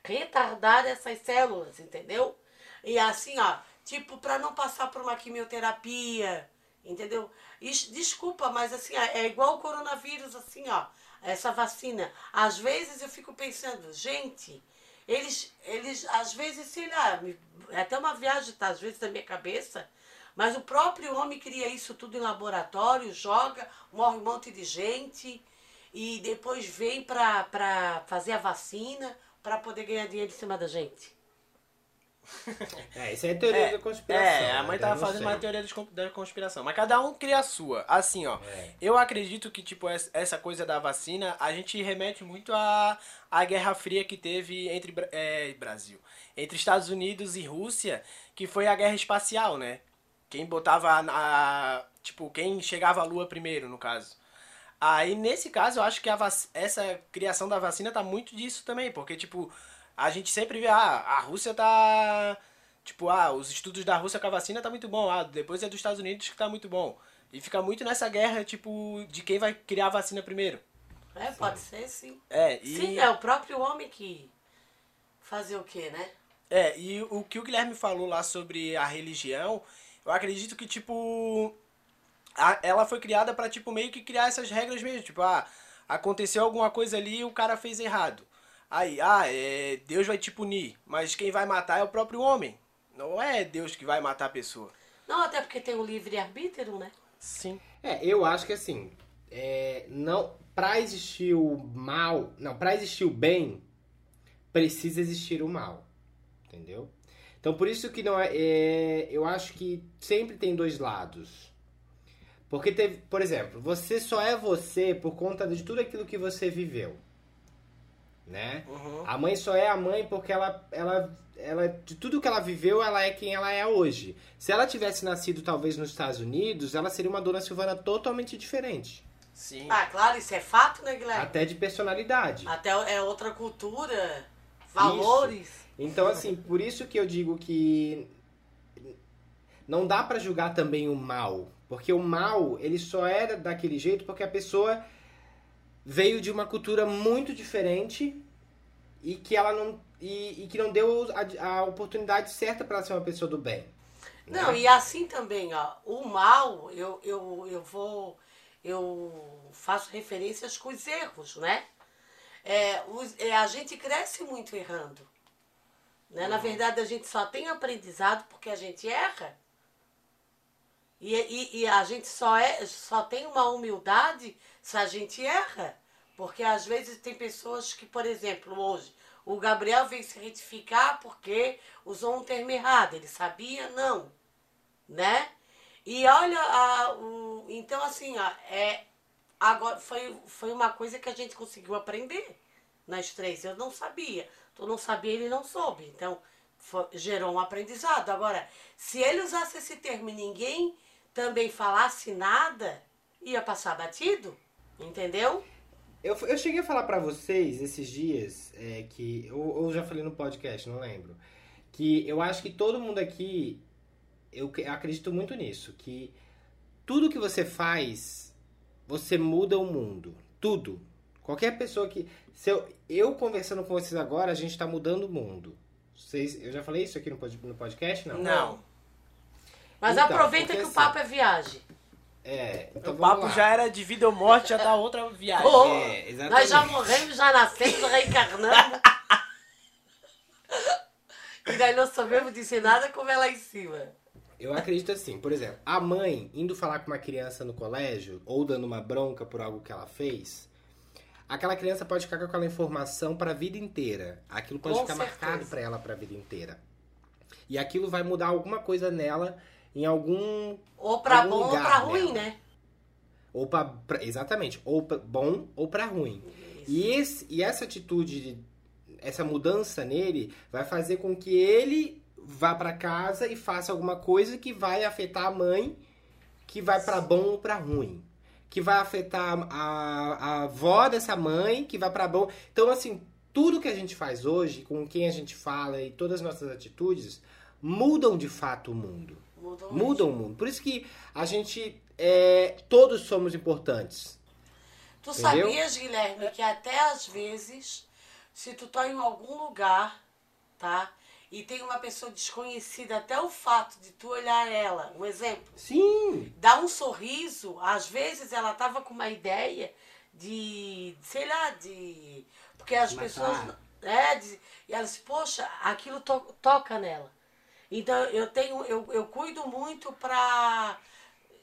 retardar essas células, entendeu? E assim, ó, tipo, para não passar por uma quimioterapia, entendeu? Isso, desculpa, mas assim, é igual o coronavírus, assim, ó, essa vacina. Às vezes eu fico pensando, gente, eles, eles às vezes, sei lá, é até uma viagem, tá, às vezes, na minha cabeça, mas o próprio homem cria isso tudo em laboratório, joga, morre um monte de gente e depois vem para fazer a vacina para poder ganhar dinheiro em cima da gente. *laughs* É, isso é teoria é, da conspiração. É, a mãe tava fazendo uma teoria da conspiração. Mas cada um cria a sua. Assim, ó. É. Eu acredito que, tipo, essa coisa da vacina, a gente remete muito à, à Guerra Fria que teve entre é, Brasil. Entre Estados Unidos e Rússia, que foi a guerra espacial, né? Quem botava a, a tipo, quem chegava à Lua primeiro, no caso. Aí, nesse caso, eu acho que essa criação da vacina tá muito disso também, porque, tipo, a gente sempre vê, ah, a Rússia tá. Tipo, ah, os estudos da Rússia com a vacina tá muito bom, ah, depois é dos Estados Unidos que tá muito bom. E fica muito nessa guerra, tipo, de quem vai criar a vacina primeiro. É, pode ser, sim. É, e... Sim, é o próprio homem que fazer o quê, né? É, e o que o Guilherme falou lá sobre a religião, eu acredito que, tipo, a, ela foi criada para tipo meio que criar essas regras mesmo, tipo, ah, aconteceu alguma coisa ali e o cara fez errado. Aí, ah, é, Deus vai te punir, mas quem vai matar é o próprio homem. Não é Deus que vai matar a pessoa. Não, até porque tem o livre-arbítrio, né? Sim. É, eu acho que assim, é, não, pra existir o mal, não, pra existir o bem, precisa existir o mal, entendeu? Então por isso que não é, é, eu acho que sempre tem dois lados. Porque teve, por exemplo, você só é você por conta de tudo aquilo que você viveu, né? Uhum. A mãe só é a mãe porque ela, ela, ela, de tudo que ela viveu, ela é quem ela é hoje. Se ela tivesse nascido talvez nos Estados Unidos, ela seria uma dona Silvana totalmente diferente. Sim. Ah, claro, isso é fato, né, Guilherme? Até de personalidade. Até é outra cultura, valores. Então, assim, por isso que eu digo que não dá pra julgar também o mal. Porque o mal, ele só era daquele jeito porque a pessoa veio de uma cultura muito diferente e que ela não. E, e que não deu a, a oportunidade certa pra ela ser uma pessoa do bem. né? Não, e assim também, ó, o mal, eu, eu, eu vou. Eu faço referências com os erros, né? É, os- é, a gente cresce muito errando. Né? Na verdade, a gente só tem aprendizado porque a gente erra. E, e, e a gente só, é, só tem uma humildade se a gente erra. Porque às vezes tem pessoas que, por exemplo, hoje, o Gabriel veio se retificar porque usou um termo errado. Ele sabia? Não. Né? E olha, a, o, então assim, ó, é, agora foi, foi uma coisa que a gente conseguiu aprender nós três. Eu não sabia. Tu não sabia, ele não soube. Então, fo- gerou um aprendizado. Agora, se ele usasse esse termo e ninguém também falasse nada, ia passar batido. Entendeu? Eu, eu cheguei a falar pra vocês esses dias, é, que. Ou eu já falei no podcast, não lembro. Que eu acho que todo mundo aqui. Eu que- eu acredito muito nisso. Que tudo que você faz, você muda o mundo. Tudo. Qualquer pessoa que. Se eu, eu conversando com vocês agora, a gente tá mudando o mundo. Vocês, eu já falei isso aqui no, no podcast? Não. Não. Mas Então, aproveita que o assim- papo é viagem. É, então o papo lá. já era de vida ou morte, já tá outra viagem. É, exatamente. nós já morremos, já nascemos, reencarnamos. *laughs* e nós não sabemos dizer nada como é lá em cima. Eu acredito assim, por exemplo, a mãe indo falar com uma criança no colégio ou dando uma bronca por algo que ela fez, aquela criança pode ficar com aquela informação para a vida inteira. Aquilo pode Com ficar certeza. marcado para ela para a vida inteira. E aquilo vai mudar alguma coisa nela em algum Ou pra Algum bom ou pra ruim, né? ou para exatamente, ou pra bom ou para ruim. E, esse, e essa atitude, de- essa mudança nele, vai fazer com que ele vá para casa e faça alguma coisa que vai afetar a mãe, que vai para bom ou para ruim. Que vai afetar a, a avó dessa mãe, que vai para bom. Então, assim, tudo que a gente faz hoje, com quem a gente fala e todas as nossas atitudes, mudam de fato o mundo. Mudam o mundo. Por isso que a gente. é, todos somos importantes. Tu Entendeu? sabias, Guilherme, que até às vezes, se tu tá em algum lugar, tá? E tem uma pessoa desconhecida, até o fato de tu olhar ela, um exemplo, Sim! dá um sorriso, às vezes ela tava com uma ideia de, sei lá, de. Porque as Matar. pessoas. É, de, e ela disse, poxa, aquilo to- toca nela. Então eu tenho, eu, eu cuido muito pra.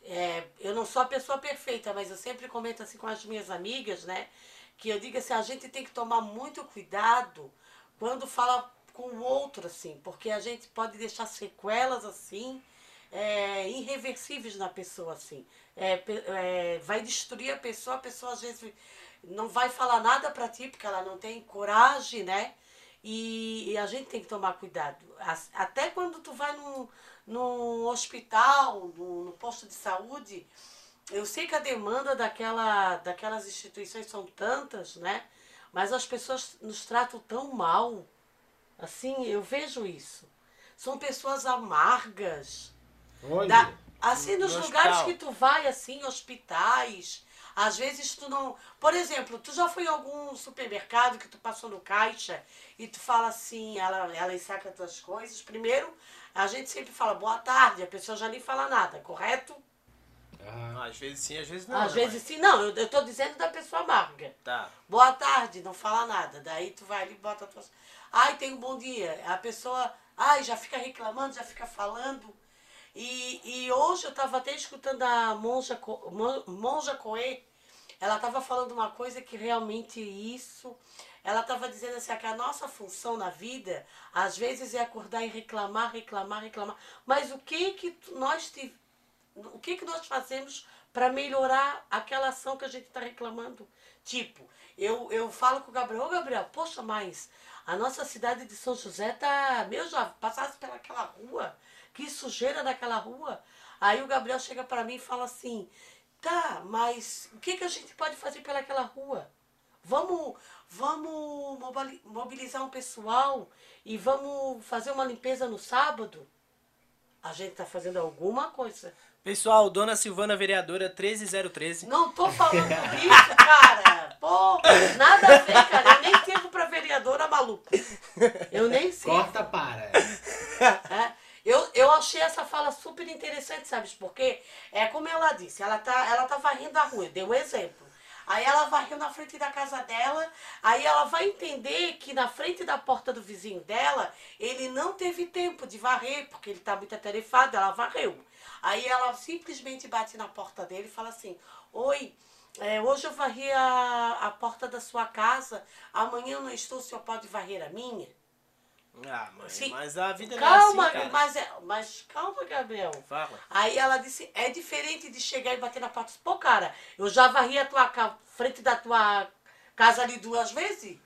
é, eu não sou a pessoa perfeita, mas eu sempre comento assim com as minhas amigas, né? Que eu digo assim, a gente tem que tomar muito cuidado quando fala com o outro, assim, porque a gente pode deixar sequelas assim, é, irreversíveis na pessoa, assim. É, é, vai destruir a pessoa, a pessoa às vezes não vai falar nada pra ti, porque ela não tem coragem, né? E, e a gente tem que tomar cuidado. Até quando tu vai num, num hospital, no, no posto de saúde, eu sei que a demanda daquela, daquelas instituições são tantas, né? Mas as pessoas nos tratam tão mal. Assim, eu vejo isso. São pessoas amargas. Onde? Da- assim, nos No lugares hospital. que tu vai, assim, hospitais, às vezes tu não. Por exemplo, tu já foi em algum supermercado que tu passou no caixa e tu fala assim, ela, ela ensaca tuas coisas. Primeiro, a gente sempre fala boa tarde, a pessoa já nem fala nada, correto? Ah, Às vezes sim, às vezes não. Às né, vezes sim, não, eu, eu tô dizendo da pessoa amarga. Tá. Boa tarde, não fala nada. Daí tu vai ali e bota a tua. Ai, tem um bom dia. A pessoa, ai, já fica reclamando, já fica falando. E, e hoje eu estava até escutando a Monja, Monja Coe. Ela estava falando uma coisa que realmente isso. Ela estava dizendo assim, que a nossa função na vida, às vezes, é acordar e reclamar, reclamar, reclamar. Mas o que que nós o que, que nós fazemos para melhorar aquela ação que a gente está reclamando? Tipo, eu, eu falo com o Gabriel, ô Gabriel, poxa, mas a nossa cidade de São José tá. Meu, já passasse pelaquela rua, que sujeira daquela rua. Aí o Gabriel chega para mim e fala assim: tá, mas o que, que a gente pode fazer pelaquela rua? Vamos, vamos mobili- mobilizar um pessoal e vamos fazer uma limpeza no sábado? A gente está fazendo alguma coisa. Pessoal, Dona Silvana, vereadora 13013. Não tô falando isso, cara. Pô, nada a ver, cara. Eu nem sirvo pra vereadora maluca. Eu nem sirvo. corta para. É, eu, eu achei essa fala super interessante, sabe? Porque é como ela disse, ela tá, ela tá varrendo a rua, eu dei um exemplo. Aí ela varreu na frente da casa dela, aí ela vai entender que na frente da porta do vizinho dela, ele não teve tempo de varrer, porque ele tá muito atarefado, ela varreu. Aí ela simplesmente bate na porta dele e fala assim, oi, é, hoje eu varri a, a porta da sua casa, amanhã eu não estou, o senhor pode varrer a minha? Ah, mãe, Sim. mas a vida Calma, não é assim, mas, é, mas calma, Gabriel. Fala. Aí ela disse, é diferente de chegar e bater na porta. Pô, cara, eu já varri a tua frente da tua casa ali duas vezes.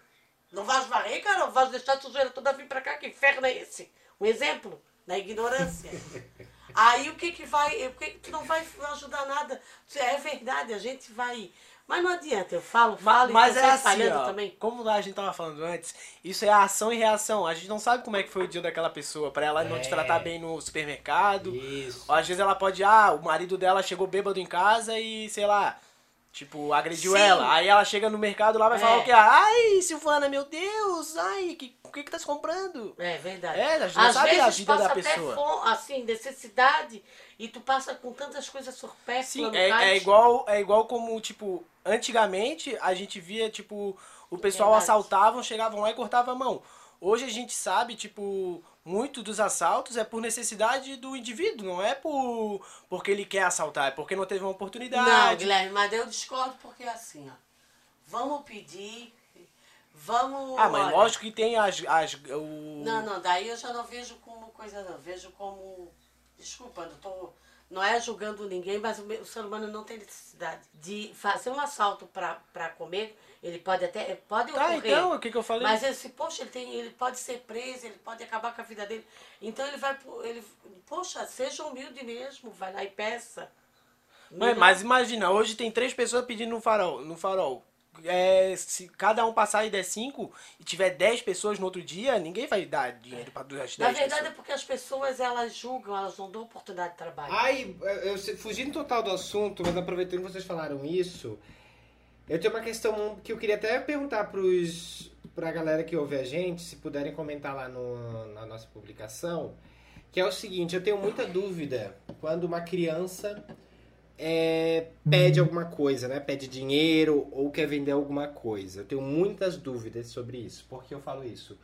Não vais varrer, cara? Vais deixar a sujeira toda vir pra cá? Que inferno é esse? Um exemplo, na ignorância. *laughs* Aí o que que vai, o que que não vai ajudar nada? É verdade, a gente vai... Mas não adianta, eu falo, falo Mas e tô é assim, ó, também. como a gente tava falando antes, isso é ação e reação. A gente não sabe como é que foi o dia daquela pessoa, pra ela não te É. tratar bem no supermercado. Isso. Ou às vezes ela pode, ah, o marido dela chegou bêbado em casa e, sei lá, tipo, agrediu Sim. ela. Aí ela chega no mercado lá vai É. falar o quê? Ai, Silvana, meu Deus, ai, que, o que que tá se comprando? É verdade. É, a gente não Às sabe a vezes vida passa da até pessoa. fome, assim, necessidade, e tu passa com tantas coisas supérfluas Sim, é, é igual é igual como, tipo, antigamente a gente via, tipo, o pessoal Verdade. assaltavam, chegavam lá e cortavam a mão. Hoje a gente sabe, tipo, muito dos assaltos é por necessidade do indivíduo, não é por porque ele quer assaltar, é porque não teve uma Não, oportunidade. Guilherme, mas eu discordo porque assim, ó. Vamos pedir, vamos... ah, mas olha, lógico que tem as, as o Não, não, daí eu já não vejo como coisa, não. Vejo como... Desculpa, não tô... Não é julgando ninguém, mas o, o ser humano não tem necessidade de fazer um assalto para comer. Ele pode até... Pode Tá, ocorrer. então, o que que eu falei? Mas esse, poxa, ele, tem, ele pode ser preso, ele pode acabar com a vida dele. Então ele vai, ele, poxa, seja humilde mesmo, vai lá e peça. Mas, mas imagina, hoje tem três pessoas pedindo no farol. No farol. É, se cada um passar e der cinco e tiver dez pessoas no outro dia, ninguém vai dar dinheiro para duas dez Na verdade é pessoas. porque as pessoas, elas julgam, elas não dão oportunidade de trabalho. Ai, eu eu- fugindo total do assunto, mas aproveitando que vocês falaram isso, eu tenho uma questão que eu queria até perguntar pros, pra galera que ouve a gente, se puderem comentar lá no, na nossa publicação, que é o seguinte, eu tenho muita dúvida quando uma criança é, pede alguma coisa, né? Pede dinheiro ou quer vender alguma coisa. Eu tenho muitas dúvidas sobre isso. Por que eu falo isso?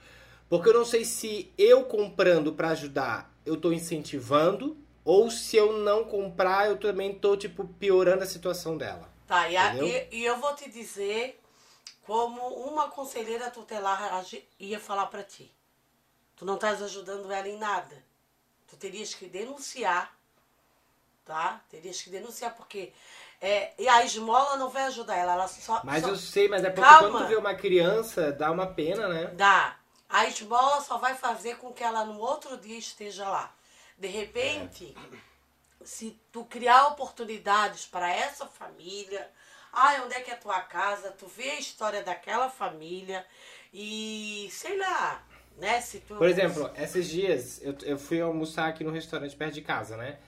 Porque eu não sei se eu comprando pra ajudar, eu tô incentivando, ou se eu não comprar, eu também tô, tipo, piorando a situação dela. Tá, e, a- e, e eu vou te dizer como uma conselheira tutelar ia falar pra ti. Tu não estás ajudando ela em nada. Tu terias que denunciar, tá? Terias que denunciar, porque é, e a esmola não vai ajudar ela, ela só, Mas só eu sei, mas é porque Calma. quando tu vê uma criança, dá uma pena, né? dá. A esmola só vai fazer com que ela no outro dia esteja lá. De repente, se tu criar oportunidades para essa família, ah, onde é que é a tua casa? Tu vê a história daquela família e sei lá, né? Se tu Por exemplo, esses dias eu, eu fui almoçar aqui no restaurante perto de casa, né?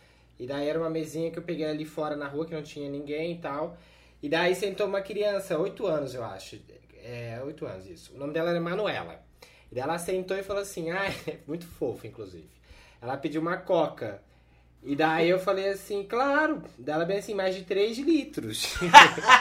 E daí era uma mesinha que eu peguei ali fora na rua, que não tinha ninguém e tal. E daí sentou uma criança, 8 anos eu acho. É, 8 anos isso. O nome dela era Manuela. E daí ela sentou e falou assim, ah, *laughs* é muito fofo, inclusive. Ela pediu uma coca. E daí eu falei assim, claro. Dela bem assim, mais de 3 litros.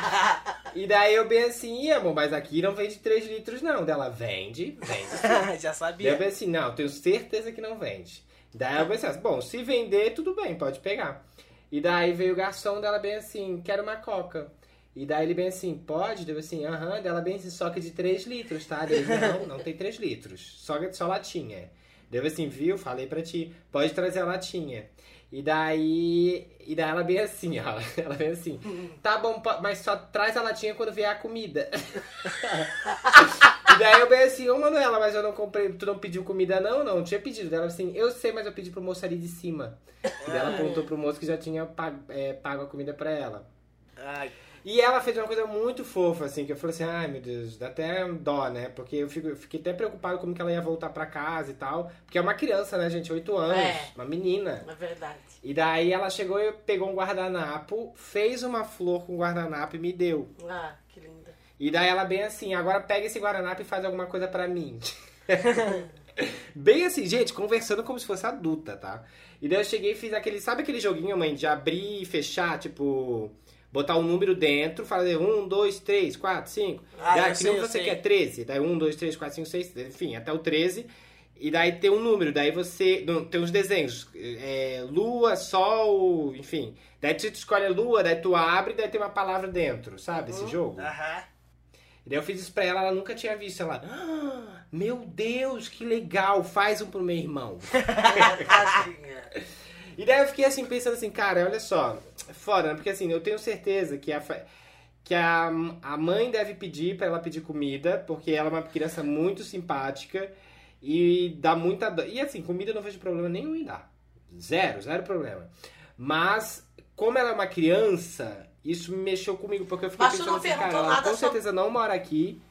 *laughs* e daí eu bem assim, "Ih, amor, mas aqui não vende 3 litros não. Dela, vende, vende. *laughs* Já Daí sabia. eu bem assim, não, tenho certeza que não vende. Daí eu pensei assim, bom, se vender, tudo bem, pode pegar. E daí veio o garçom dela bem assim, quero uma coca. E daí ele bem assim, pode? Deu assim, aham. Dela bem assim, só que de 3 litros, tá? Dele, não, *laughs* não tem 3 litros. Só, só latinha. Deu assim, viu? Falei pra ti, pode trazer a latinha. E daí. E daí ela bem assim, ó. *laughs* Ela bem assim, tá bom, mas só traz a latinha quando vier a comida. *laughs* E daí eu bem assim, ô Manuela, mas eu não comprei, tu não pediu comida não? Não, não tinha pedido. Daí Ela assim, eu sei, mas eu pedi pro moço ali de cima. E ela perguntou pro moço que já tinha pago, é, pago a comida pra ela. Ai, E ela fez uma coisa muito fofa, assim, que eu falei assim, ai meu Deus, dá até dó, né? Porque eu, fico, eu fiquei até preocupado como que ela ia voltar pra casa e tal. Porque é uma criança, né, gente? Oito anos, É. uma menina. É verdade. E daí ela chegou e pegou um guardanapo, fez uma flor com guardanapo e me deu. Ah. E daí ela bem assim, agora pega esse guardanapo e faz alguma coisa pra mim. *laughs* bem assim, gente, conversando como se fosse adulta, tá? E daí eu cheguei e fiz aquele, sabe aquele joguinho, mãe, de abrir e fechar, tipo, botar um número dentro, fazer um, dois, três, quatro, cinco. Ah, daí que eu você sei. quer 13, daí um, dois, três, quatro, cinco, seis, enfim, até o 13. E daí tem um número, daí você. não, Tem uns desenhos. é, lua, sol, enfim. Daí tu escolhe a lua, daí tu abre, daí tem uma palavra dentro, sabe? Esse jogo? aham. E daí eu fiz isso pra ela, ela nunca tinha visto. Ela, "Ah, meu Deus, que legal, faz um pro meu irmão. *laughs* E daí eu fiquei assim, pensando assim, cara, olha só, é foda, né? Porque assim, eu tenho certeza que a, que a, a mãe deve pedir pra ela pedir comida, porque ela é uma criança muito simpática e dá muita dó. E assim, comida eu não vejo problema nenhum em dar. Zero, zero problema. Mas, como ela é uma criança, isso me mexeu comigo, porque eu fiquei Mas tu pensando não assim, cara, perguntou ela nada com sobre- certeza não mora aqui.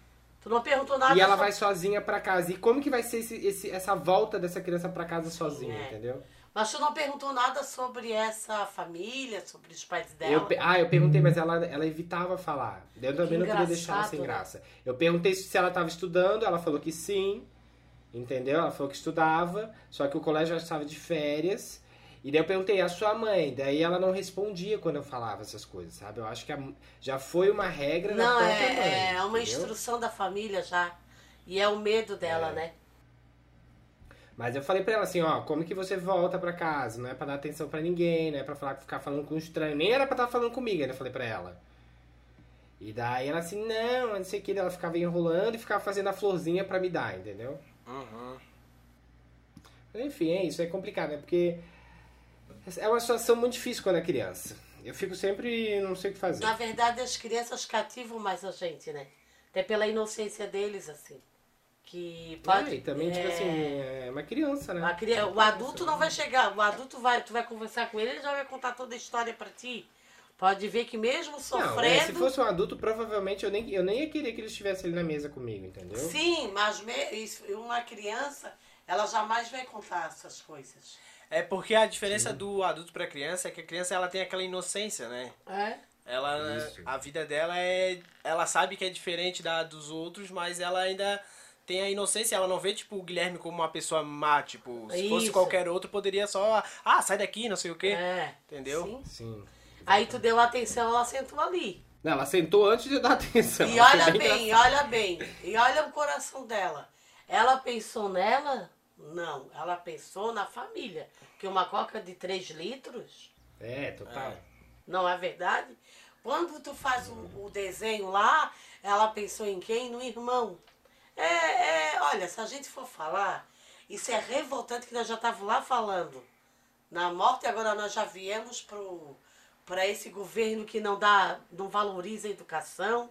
Tu não perguntou nada E ela sobre- vai sozinha pra casa. E como que vai ser esse, esse- essa volta dessa criança pra casa sozinha, é. entendeu? Mas tu não perguntou nada sobre essa família, sobre os pais dela. Eu, ah, eu perguntei, mas ela, ela evitava falar. Eu também não queria deixar ela sem engraçado, graça. Eu perguntei se ela estava estudando, ela falou que sim, entendeu? Ela falou que estudava, só que o colégio já estava de férias. E daí eu perguntei, a sua mãe? Daí ela não respondia quando eu falava essas coisas, sabe? Eu acho que a- já foi uma regra da Não, própria mãe. é, é uma entendeu? instrução da família já. E é o medo dela, É. né? Mas eu falei pra ela assim, ó, como que você volta pra casa? Não é pra dar atenção pra ninguém, não é pra falar, ficar falando com um estranho. Nem era pra estar falando comigo, ainda falei pra ela. E daí ela assim, não, não sei o que. Ela ficava enrolando e ficava fazendo a florzinha pra me dar, entendeu? Uhum. Enfim, é isso, é complicado, né? Porque é uma situação muito difícil quando é criança. Eu fico sempre, não sei o que fazer. Na verdade, as crianças cativam mais a gente, né? Até pela inocência deles, assim. Que pode. É, e também, tipo é, assim, é uma criança, né? a cria- O adulto não vai chegar, o adulto vai, tu vai conversar com ele, ele já vai contar toda a história pra ti. Pode ver que mesmo Não, é, se sofrendo. fosse um adulto, provavelmente eu nem, eu nem ia querer que ele estivesse ali na mesa comigo, entendeu? Sim, mas uma criança, ela jamais vai contar essas coisas. É porque a diferença do adulto pra criança é que a criança ela tem aquela inocência, né? É? Ela, Isso. a vida dela é, ela sabe que é diferente da dos outros, mas ela ainda tem a inocência. Ela não vê tipo o Guilherme como uma pessoa má, tipo, se fosse Isso. qualquer outro poderia só, ah, sai daqui, não sei o quê. É. Entendeu? Sim. Sim. Aí tu deu atenção, ela sentou ali. Não, ela sentou antes de eu dar atenção. E olha bem bem, olha bem. E olha o coração dela. Ela pensou nela? Não, ela pensou na família. Que uma coca de 3 litros, É, total. não é verdade? Quando tu faz o, o desenho lá, ela pensou em quem? No irmão. É, é, olha, se a gente for falar, isso é revoltante que nós já estávamos lá falando. Na morte, agora nós já viemos para esse governo que não dá, não valoriza a educação,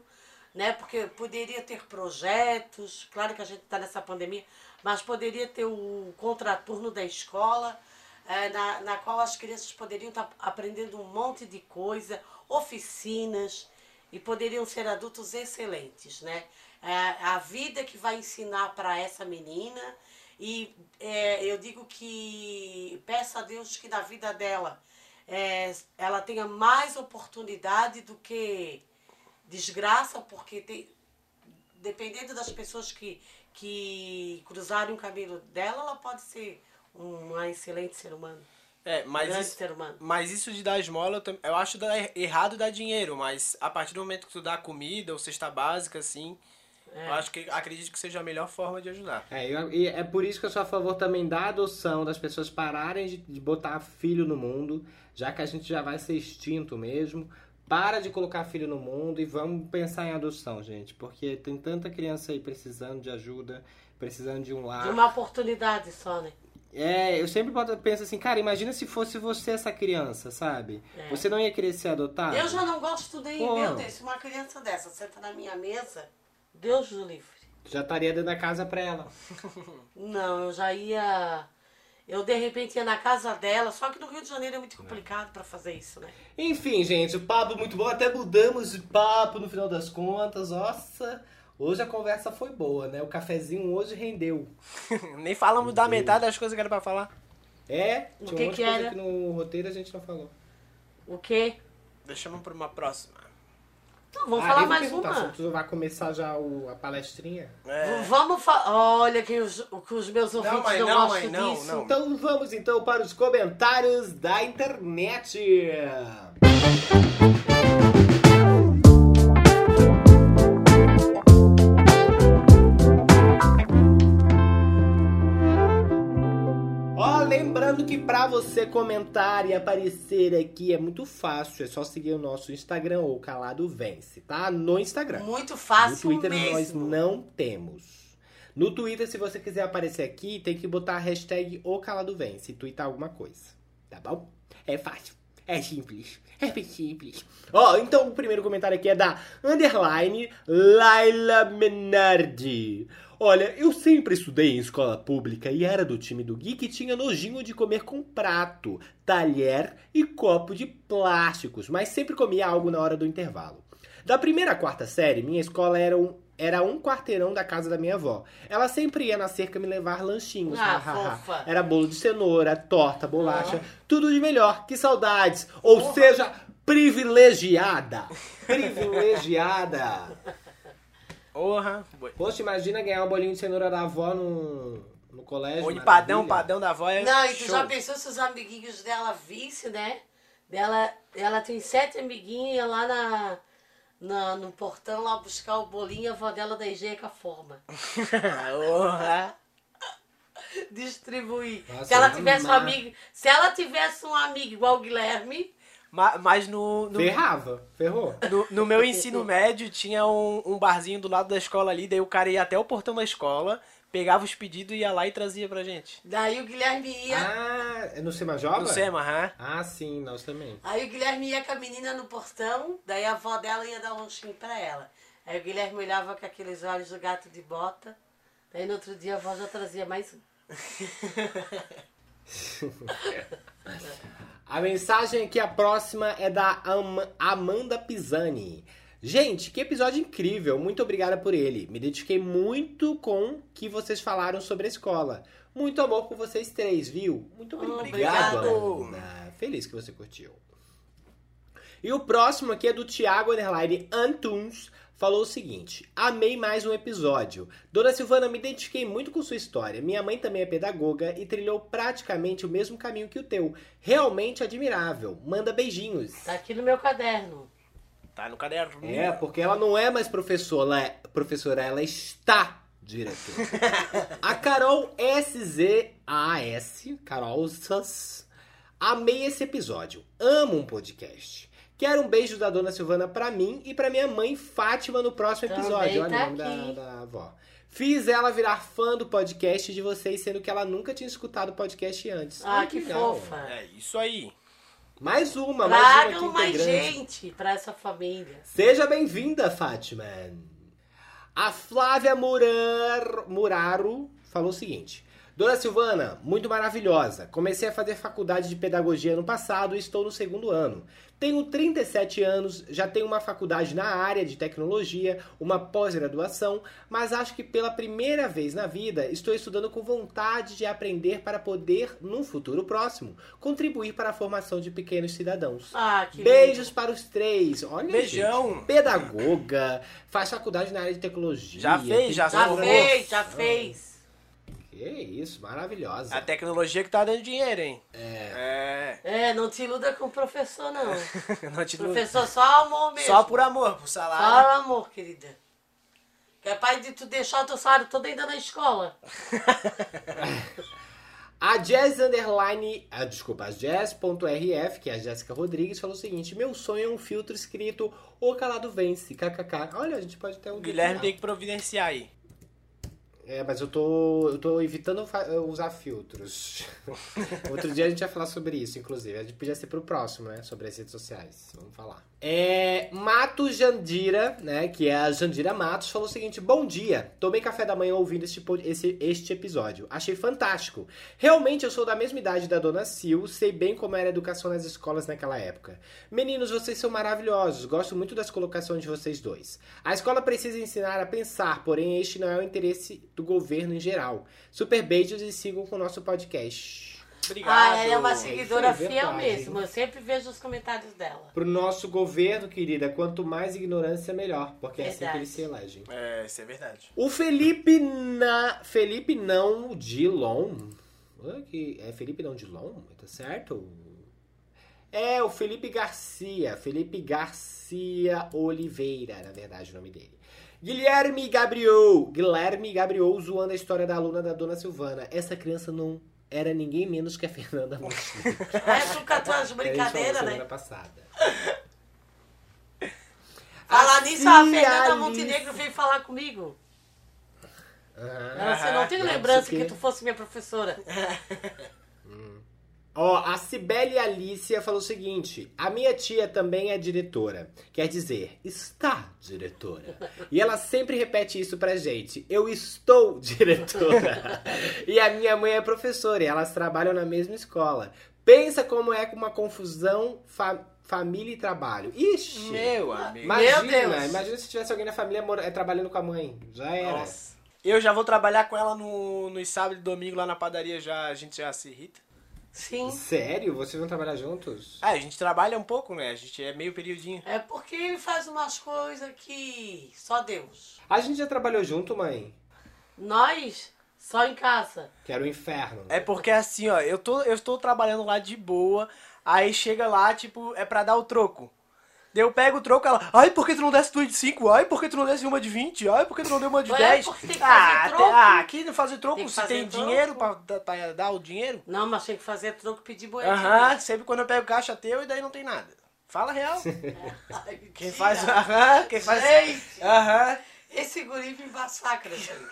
né? Porque poderia ter projetos, claro que a gente está nessa pandemia, mas poderia ter o contraturno da escola, eh, na, na qual as crianças poderiam estar aprendendo um monte de coisa, oficinas, e poderiam ser adultos excelentes, né? É, a vida que vai ensinar para essa menina e é, eu digo que peço a Deus que na vida dela é, ela tenha mais oportunidade do que desgraça, porque tem, dependendo das pessoas que, que cruzarem o caminho dela, ela pode ser uma excelente ser humano. É, mas grande isso, ser humano. mas isso de dar esmola, eu, eu acho dar errado dar dinheiro, mas a partir do momento que tu dá comida ou cesta básica, assim, eu acho que acredito que seja a melhor forma de ajudar. É, eu- e é por isso que eu sou a favor também da adoção, das pessoas pararem de, de botar filho no mundo, já que a gente já vai ser extinto mesmo. Para de colocar filho no mundo e vamos pensar em adoção, gente. Porque tem tanta criança aí precisando de ajuda, precisando de um lar. De uma oportunidade só, né? É, eu sempre penso assim, cara, imagina se fosse você essa criança, sabe? É. Você não ia querer ser adotado? Eu já não gosto nem, Pô. meu Deus, se uma criança dessa senta na minha mesa, Deus do livre. Já estaria dentro da casa pra ela. *laughs* Não, eu já ia. Eu de repente ia na casa dela, só que no Rio de Janeiro é muito complicado pra fazer isso, né? Enfim, gente, o papo é muito bom. Até mudamos de papo no final das contas. Nossa, hoje a conversa foi boa, né? O cafezinho hoje rendeu. *laughs* Nem falamos da metade das coisas que era pra falar. É, O tinha que um monte que de coisa era? que no roteiro a gente não falou. O quê? Deixamos pra uma próxima. Então, vamos Ah, falar eu mais perguntar, uma. Se tu vai começar já o- a palestrinha? É. Vamos falar. Olha que os, que os meus ouvintes não, mãe, não, gostam mãe, não, disso. não. Então vamos então para os comentários da internet. Ó, que para você comentar e aparecer aqui é muito fácil, é só seguir o nosso Instagram ou Calado Vence, tá? No Instagram. Muito fácil No Twitter nós mesmo. não temos. No Twitter, se você quiser aparecer aqui, tem que botar a hashtag O Calado Vence e twittar alguma coisa. Tá bom? É fácil. É simples. É bem simples. Ó, então o primeiro comentário aqui é da Underline Laila Menardi. Olha, eu sempre estudei em escola pública e era do time do Gui que tinha nojinho de comer com prato, talher e copo de plásticos, mas sempre comia algo na hora do intervalo. Da primeira à quarta série, minha escola era um, era um quarteirão da casa da minha avó. Ela sempre ia na cerca me levar lanchinhos. Ah, fofa. Era bolo de cenoura, torta, bolacha, tudo de melhor. Que saudades! Ou seja, privilegiada. Privilegiada. *laughs* Porra. boi. Poxa, imagina ganhar um bolinho de cenoura da avó no, no colégio. Ou de padrão, padrão da avó é Não, e tu show. já pensou se os amiguinhos dela vissem, né? Dela, ela tem sete amiguinhas lá na, na- no portão lá buscar o bolinho a avó dela da Egeca forma. *laughs* Porra. Distribuir. Nossa, se ela tivesse um amar. amigo. Se ela tivesse um amigo igual o Guilherme, Mas no, no, Ferrava, ferrou. no, no meu ensino médio tinha um, um barzinho do lado da escola ali, daí o cara ia até o portão da escola, pegava os pedidos, ia lá e trazia pra gente. daí o Guilherme ia. Ah, é no Sema Jova? No SEMA, hã? Ah, sim, nós também. Aí o Guilherme ia com a menina no portão, daí a avó dela ia dar um lanchinho pra ela. Aí o Guilherme olhava com aqueles olhos do gato de bota. Daí no outro dia a avó já trazia mais um. *laughs* A mensagem aqui, a próxima, é da Am- Amanda Pisani. Gente, que episódio incrível! Muito obrigada por ele. Me identifiquei muito com o que vocês falaram sobre a escola. Muito amor por vocês três, viu? Muito obrigado, Obrigado. Amanda. Feliz que você curtiu. E o próximo aqui é do Thiago Underline Antunes. Falou o seguinte: Amei mais um episódio. Dona Silvana, me identifiquei muito com sua história. Minha mãe também é pedagoga e trilhou praticamente o mesmo caminho que o teu. Realmente admirável. Manda beijinhos. Tá aqui no meu caderno. Tá no caderno. É, porque ela não é mais professora, ela é, professora, ela está diretora. A Carol SZAS, Carol Sas, amei esse episódio. Amo um podcast. Quero um beijo da dona Silvana pra mim e pra minha mãe Fátima no próximo Também episódio. Olha tá o nome aqui. da, da avó. Fiz ela virar fã do podcast de vocês, sendo que ela nunca tinha escutado o podcast antes. Ah, Olha que legal. fofa. É isso aí. Mais uma, mais uma Tragam mais gente pra essa família. Seja bem-vinda, Fátima. A Flávia Murar... Muraro falou o seguinte: Dona Silvana, muito maravilhosa. Comecei a fazer faculdade de pedagogia ano passado e estou no segundo ano. Tenho 37 anos, já tenho uma faculdade na área de tecnologia, uma pós-graduação, mas acho que pela primeira vez na vida estou estudando com vontade de aprender para poder, num futuro próximo, contribuir para a formação de pequenos cidadãos. Ah, que Beijos para os três. Olha, Beijão. gente, pedagoga, faz faculdade na área de tecnologia. Já fez, já Já fez, já fez. Que isso, maravilhosa. A tecnologia que tá dando dinheiro, hein? É. É, não te iluda com o professor, não. *laughs* Não te professor só amor mesmo. Só por amor, por Só salário. amor, querida. Capaz de tu deixar o teu salário todo ainda na escola. *laughs* A Jazz Underline. Ah, desculpa, a Jazz.rf, que é a Jéssica Rodrigues, falou o seguinte: Meu sonho é um filtro escrito O Calado Vence, kkk. Olha, a gente pode ter um. O Guilherme tem que providenciar aí. É, mas eu tô, eu tô evitando usar filtros. *laughs* Outro dia a gente vai falar sobre isso, inclusive. A gente podia ser pro próximo, né? Sobre as redes sociais. Vamos falar. É, Mato Jandira, né? Que é a Jandira Matos, falou o seguinte: Bom dia, tomei café da manhã ouvindo este, esse, este episódio. Achei fantástico. Realmente eu sou da mesma idade da dona Sil, sei bem como era a educação nas escolas naquela época. Meninos, vocês são maravilhosos. Gosto muito das colocações de vocês dois. A escola precisa ensinar a pensar, porém este não é o interesse do governo em geral. Super beijos e sigam com o nosso podcast. Obrigado. Ah, ela é uma seguidora é fiel verdade, mesmo. Eu sempre vejo os comentários dela. Pro nosso governo, querida, quanto mais ignorância, melhor. Porque é assim que Verdade. eles se elegem. É, isso é verdade. O Felipe na... Felipe não Dilon. Que- É Felipe não Dilon? Tá certo? É, o Felipe Garcia. Felipe Garcia Oliveira, na verdade, o nome dele. Guilherme Gabriel. Guilherme Gabriel zoando a história da aluna da dona Silvana. Essa criança não era ninguém menos que a Fernanda *laughs* Montenegro. É, tu catou as brincadeiras, semana né? passada. *laughs* Falar nisso, a Assim, Fernanda. Montenegro veio falar comigo. Aham. Ela disse, não tenho Deve lembrança que- que tu fosse minha professora. *laughs* Ó, a Cibele Alicia falou o seguinte: a minha tia também é diretora. Quer dizer, está diretora. E ela sempre repete isso pra gente: eu estou *laughs* diretora. e a minha mãe é professora e elas trabalham na mesma escola. Pensa como é uma confusão fa- família e trabalho. Ixi! Meu amigo. Imagina, Meu Deus. imagina se tivesse alguém na família eh, trabalhando com a mãe. Já era. Nossa. Eu já vou trabalhar com ela no, no sábado e domingo lá na padaria, já, a gente já se irrita. Sim. Sério? Vocês vão trabalhar juntos? Ah, a gente trabalha um pouco, né? A gente é meio periodinho. É porque ele faz umas coisas que só Deus. A gente já trabalhou junto, mãe? Nós, só em casa. Que era o inferno. É porque assim, ó, eu tô, eu estou trabalhando lá de boa, aí chega lá, tipo, é pra dar o troco. Daí eu pego o troco, ela, ai, por que tu não desce duas de 5? Ai, por que tu não desce uma de 20? Ai, por que tu não deu uma de Ué, 10? porque tem que fazer ah, troco. ah, aqui não fazer troco, Tem se fazer tem troco. dinheiro pra, dar- pra dar o dinheiro. Não, mas tem que fazer troco pedir boletim. Aham, sempre quando eu pego caixa teu e daí não tem nada. Fala real. Ai, *laughs* Quem faz. Aham, quem faz. Gente, Aham. esse guri me massacra, gente.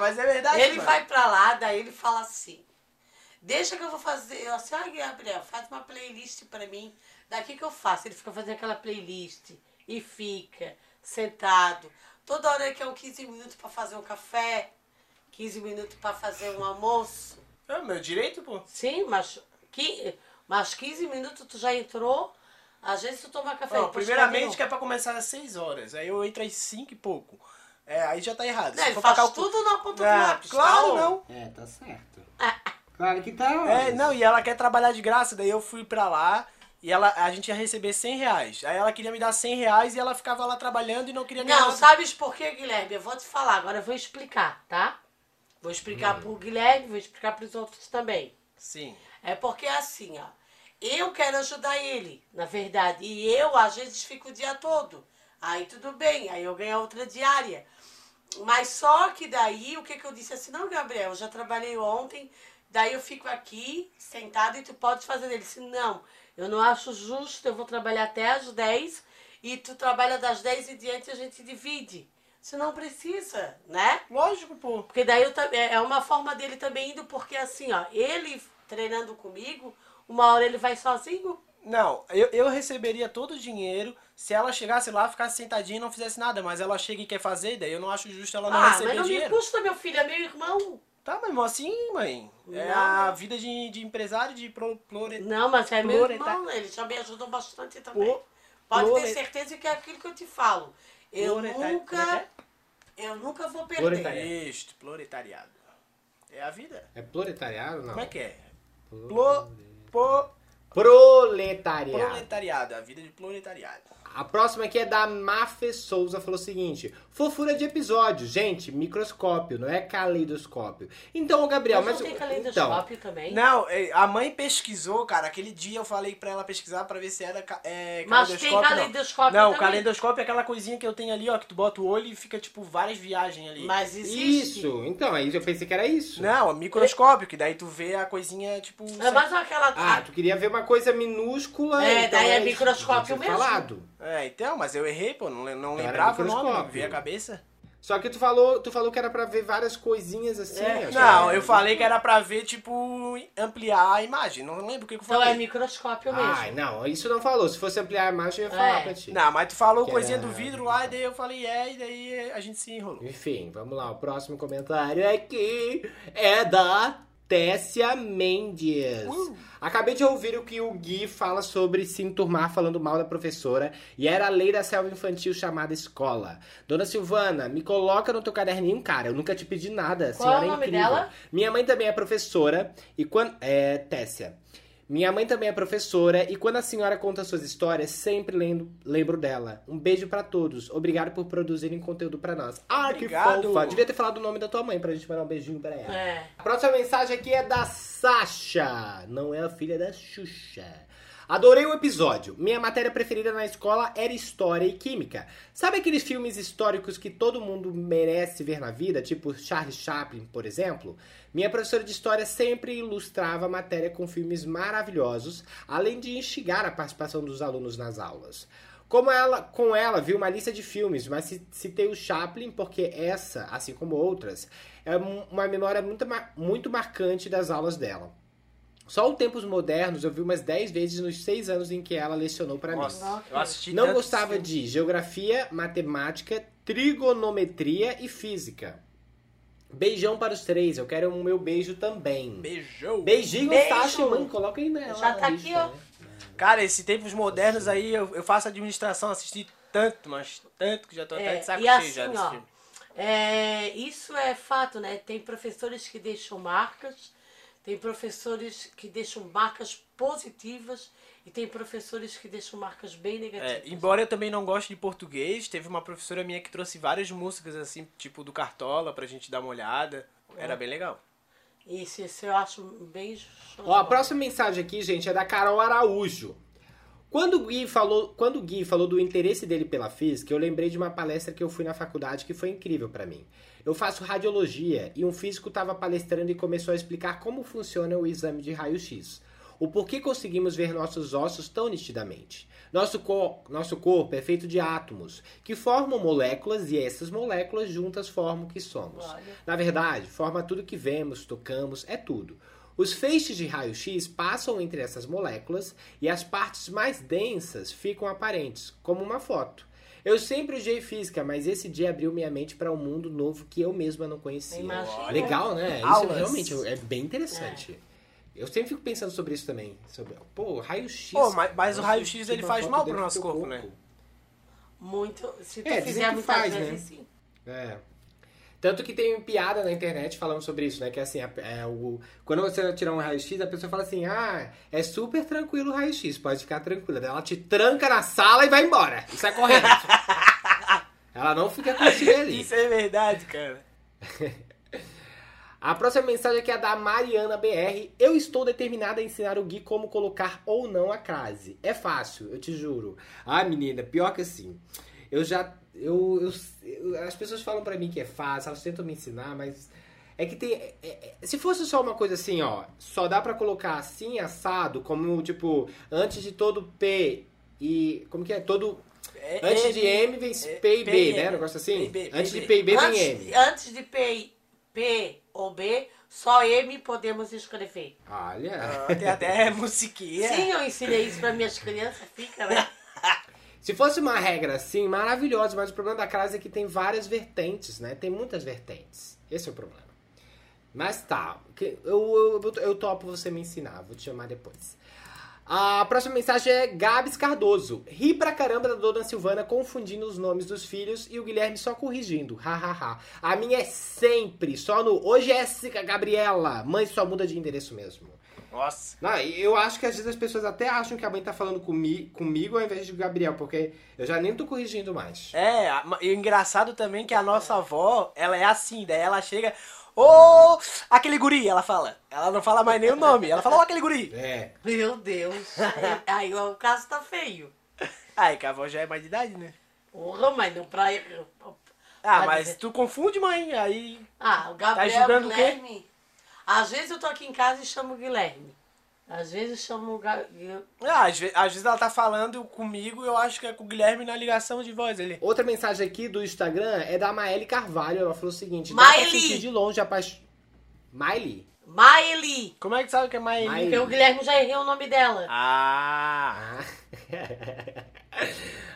Mas é verdade. Ele mano. vai pra lá, daí ele fala assim: Deixa que eu vou fazer. Eu assim, ah, Gabriel, faz uma playlist pra mim. Daqui que eu faço. Ele fica fazendo aquela playlist e fica sentado. Toda hora ele quer um 15 minutos pra fazer um café, 15 minutos pra fazer um almoço. É meu direito, pô. Sim, mas, qui- mas 15 minutos tu já entrou. Às vezes tu toma café. Ó, depois primeiramente que é pra começar às 6 horas. Aí eu entro às 5 e pouco. É, aí já tá errado. Não, Se ele faz pra calcu- tudo na ponta do Ah, lápis. Claro, tá? não. É, tá certo. *laughs* Claro que tá. É, não, e ela quer trabalhar de graça, daí eu fui pra lá e ela, a gente ia receber 100 reais. Aí ela queria me dar 100 reais e ela ficava lá trabalhando e não queria ganhar Não, nada. sabes por quê, Guilherme? Eu vou te falar, agora eu vou explicar, tá? Vou explicar pro Guilherme, vou explicar pros outros também. Sim. É porque é assim, ó. Eu quero ajudar ele, na verdade. E eu, às vezes, fico o dia todo. Aí tudo bem, aí eu ganho outra diária. Mas só que daí, o que, que eu disse assim, não, Gabriel, eu já trabalhei ontem, daí eu fico aqui, sentado, e tu pode fazer. Ele disse, não, eu não acho justo, eu vou trabalhar até às 10 e tu trabalha das 10 e diante e a gente divide. Você não precisa, né? Lógico, pô. Porque daí eu, é é uma forma dele também indo, porque assim, ó, ele treinando comigo, uma hora ele vai sozinho. Não, eu, eu receberia todo o dinheiro se ela chegasse lá, ficasse sentadinha e não fizesse nada. Mas ela chega e quer fazer, daí eu não acho justo ela não ah, receber mas não dinheiro. me custa, meu filho, é meu irmão. Tá, mas assim, mãe. É Não. a vida de, de empresário, de pro, plore- Não, mas é meu irmão, ele já me ajudou bastante também. Pô, Pode plure- ter certeza que é aquilo que eu te falo. Eu como é nunca, que eu nunca vou perder. Proletariado. Isto, proletariado. É a vida. É proletariado não? Como é que é? Plo, po, Proletariado. proletariado, a vida de proletariado. A próxima aqui é da Mafe Souza, falou o seguinte: fofura de episódio, gente, microscópio, não é caleidoscópio. Então, Gabriel, Mas mas. não tem então, caleidoscópio também? Não, é, a mãe pesquisou, cara. Aquele dia eu falei pra ela pesquisar pra ver se era é, Mas tem caleidoscópio. caleidoscópio Não, não caleidoscópio é aquela coisinha que eu tenho ali, ó, que tu bota o olho e fica, tipo, várias viagens ali. Mas existe. Isso, então, aí eu pensei que era isso. Não, é microscópio, que daí tu vê a coisinha, tipo. É mais aquela. Ah, tu queria ver uma coisa minúscula. É, então daí é isso, microscópio mesmo. falado. É, então, mas eu errei, pô. Não, não Era lembrava o nome, vi a cabeça. Só que tu falou, tu falou que era pra ver várias coisinhas assim. É. acho Não, eu falei que era pra ver, tipo, ampliar a imagem. Não lembro o que, que eu Então falei. é microscópio mesmo. Ai, não, isso não falou. Se fosse ampliar a imagem, eu ia falar É. pra ti. Não, mas tu falou Que coisinha era- do vidro lá, e daí eu falei é, e daí a gente se enrolou. Enfim, vamos lá. O próximo comentário aqui é da Tessia Mendes. Acabei de ouvir o que o Gui fala sobre se enturmar falando mal da professora e era a lei da selva infantil chamada escola. Dona Silvana, me coloca no teu caderninho, cara. Eu nunca te pedi nada. Qual é o senhora nome incrível. dela? Minha mãe também é professora e quando é Tessia. Minha mãe também é professora e quando a senhora conta suas histórias, sempre lembro, lembro dela. Um beijo pra todos. Obrigado por produzirem conteúdo pra nós. Ah, Obrigado. que fofa. Devia ter falado o nome da tua mãe pra gente mandar um beijinho pra ela. É. A próxima mensagem aqui é da Sasha. Não é a filha da Xuxa. Adorei o episódio. Minha matéria preferida na escola era História e Química. Sabe aqueles filmes históricos que todo mundo merece ver na vida, tipo Charles Chaplin, por exemplo? Minha professora de História sempre ilustrava a matéria com filmes maravilhosos, além de instigar a participação dos alunos nas aulas. Como ela, com ela, vi uma lista de filmes, mas ci- citei o Chaplin porque essa, assim como outras, é um- uma memória muito, muito marcante das aulas dela. Só o Tempos Modernos eu vi umas 10 vezes nos 6 anos em que ela lecionou pra mim. Eu assisti Não gostava de geografia, matemática, trigonometria e física. Beijão para os três, eu quero o meu beijo também. Beijou. Beijinho, Beijo. Mãe, coloca aí nela. Já tá aqui, ó. né? Cara, esses tempos modernos aí, eu, eu faço administração, assisti tanto, mas tanto que já tô até É, de saco e cheio assim, já desse ó, filme. é, isso é fato, né? Tem professores que deixam marcas, tem professores que deixam marcas positivas e tem professores que deixam marcas bem É, negativas. embora eu também não goste de português, teve uma professora minha que trouxe várias músicas assim, tipo do Cartola, pra gente dar uma olhada. Era bem legal. Isso, isso eu acho bem Ó, a próxima mensagem aqui, gente, é da Carol Araújo. Quando o, Gui falou, quando o Gui falou do interesse dele pela física, eu lembrei de uma palestra que eu fui na faculdade que foi incrível pra mim. Eu faço radiologia e um físico estava palestrando e começou a explicar como funciona o exame de raio-x. O porquê conseguimos ver nossos ossos tão nitidamente. Nosso, cor- nosso corpo é feito de átomos, que formam moléculas e essas moléculas juntas formam o que somos. Olha. Na verdade, forma tudo que vemos, tocamos, é tudo. Os feixes de raio-x passam entre essas moléculas e as partes mais densas ficam aparentes, como uma foto. Eu sempre odiei física, mas esse dia abriu minha mente para um mundo novo que eu mesma não conhecia. Imagina. Legal, né? Isso Aulas. realmente é bem interessante. Eu sempre fico pensando sobre isso também. Sobre, pô, raio-x. Pô, mas- mas o raio-x, ele uma faz mal pro nosso teu corpo, né? Muito. Se tu É, dizem fizer que muitas faz, vezes, né? sim. É. Tanto que tem piada na internet falando sobre isso, né? Que assim, é, é o, quando você tirar um raio-x, a pessoa fala assim: ah, é super tranquilo o raio-x, pode ficar tranquila. Ela te tranca na sala e vai embora. E sai correndo. *laughs* Ela não fica contigo ali. Isso é verdade, cara. *laughs* A próxima mensagem aqui é da Mariana BR. Eu estou determinada a ensinar o Gui como colocar ou não a crase. É fácil, eu te juro. Ah, menina, pior que assim. Eu já. Eu, eu- as pessoas falam pra mim que é fácil, elas tentam me ensinar, mas. É que tem. é- é- se fosse só uma coisa assim, ó. Só dá pra colocar assim, assado, como tipo, antes de todo P e. Como que é? Todo. É, Antes de M vem é, P e B, né? M. Negócio assim? Antes de. P e B vem M. antes de P, P ou B, só M podemos escrever. Olha. Ah, *laughs* tem até musiquinha. Sim, eu ensinei isso para minhas crianças, fica, né? *laughs* Se fosse uma regra assim, maravilhosa, mas o problema da crase é que tem várias vertentes, né? Tem muitas vertentes. Esse é o problema. Mas tá, eu, eu, eu topo você me ensinar, vou te chamar depois. A próxima mensagem é Gabs Cardoso. Ri pra caramba da dona Silvana confundindo os nomes dos filhos e o Guilherme só corrigindo. Hahaha. A minha é sempre, só no Ô Jéssica Gabriela. Mãe só muda de endereço mesmo. Nossa. Não, eu acho que às vezes as pessoas até acham que a mãe tá falando comi comigo ao invés de Gabriel, porque eu já nem tô corrigindo mais. É, e o engraçado também é que a nossa avó, ela é assim, daí ela chega, ô, aquele guri, ela fala. Ela não fala mais nem o nome, ela fala, ô, aquele guri. É. Meu Deus. *laughs* Aí o caso tá feio. Aí, que a avó já é mais de idade, né? Porra, mas não pra. Ah, Pra mas dizer- tu confunde, mãe, aí... Ah, o Gabriel Tá julgando o quê? Guilherme. Às vezes eu tô aqui em casa e chamo o Guilherme. Às vezes eu chamo o Ga... Gui- Ah, às, ve- às vezes ela tá falando comigo, eu acho que é com o Guilherme na ligação de voz ali. Outra mensagem aqui do Instagram é da Maeli Carvalho. Ela falou o seguinte: dá pra Miley! sentir de longe a paixão. Miley? Miley. Como é que sabe que é mais... Miley. Porque o Guilherme já errou o nome dela. Ah... *laughs*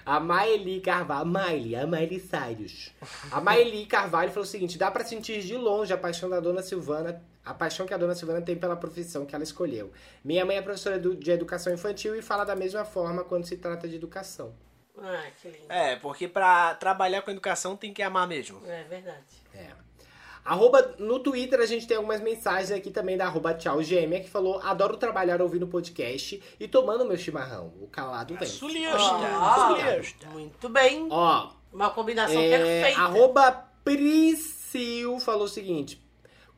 A Maeli Carvalho. Miley, a Miley Cyrus. A Maeli Carvalho falou o seguinte: dá pra sentir de longe a paixão da dona Silvana. A paixão que a dona Silvana tem pela profissão que ela escolheu. Minha mãe é professora do- de educação infantil e fala da mesma forma quando se trata de educação. Ah, que lindo. É, porque pra trabalhar com educação tem que amar mesmo. É verdade. É. Arroba, no Twitter a gente tem algumas mensagens aqui também da arroba tchau gêmea que falou adoro trabalhar ouvindo podcast e tomando meu chimarrão. O calado vem. Sulista, Ah, sulista. muito bem. Ó, Uma combinação é, perfeita. arroba Priscil falou o seguinte.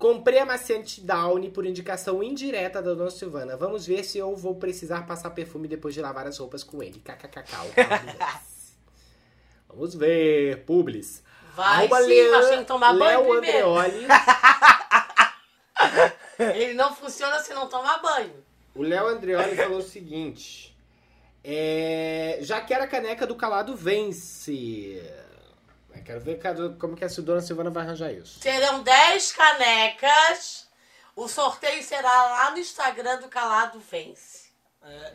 Comprei a maciante Downy por indicação indireta da dona Silvana. Vamos ver se eu vou precisar passar perfume depois de lavar as roupas com ele. KKKK. *laughs* Vamos ver. Publis. Vai Arroba sim, tem que tomar banho Léo primeiro. Andreoli. *laughs* Ele não funciona se não tomar banho. O Léo Andreoli falou o seguinte: é, já quero a caneca do calado vence. Eu quero ver como que a Dona Silvana vai arranjar isso. Serão 10 canecas. O sorteio será lá no Instagram do Calado Vence.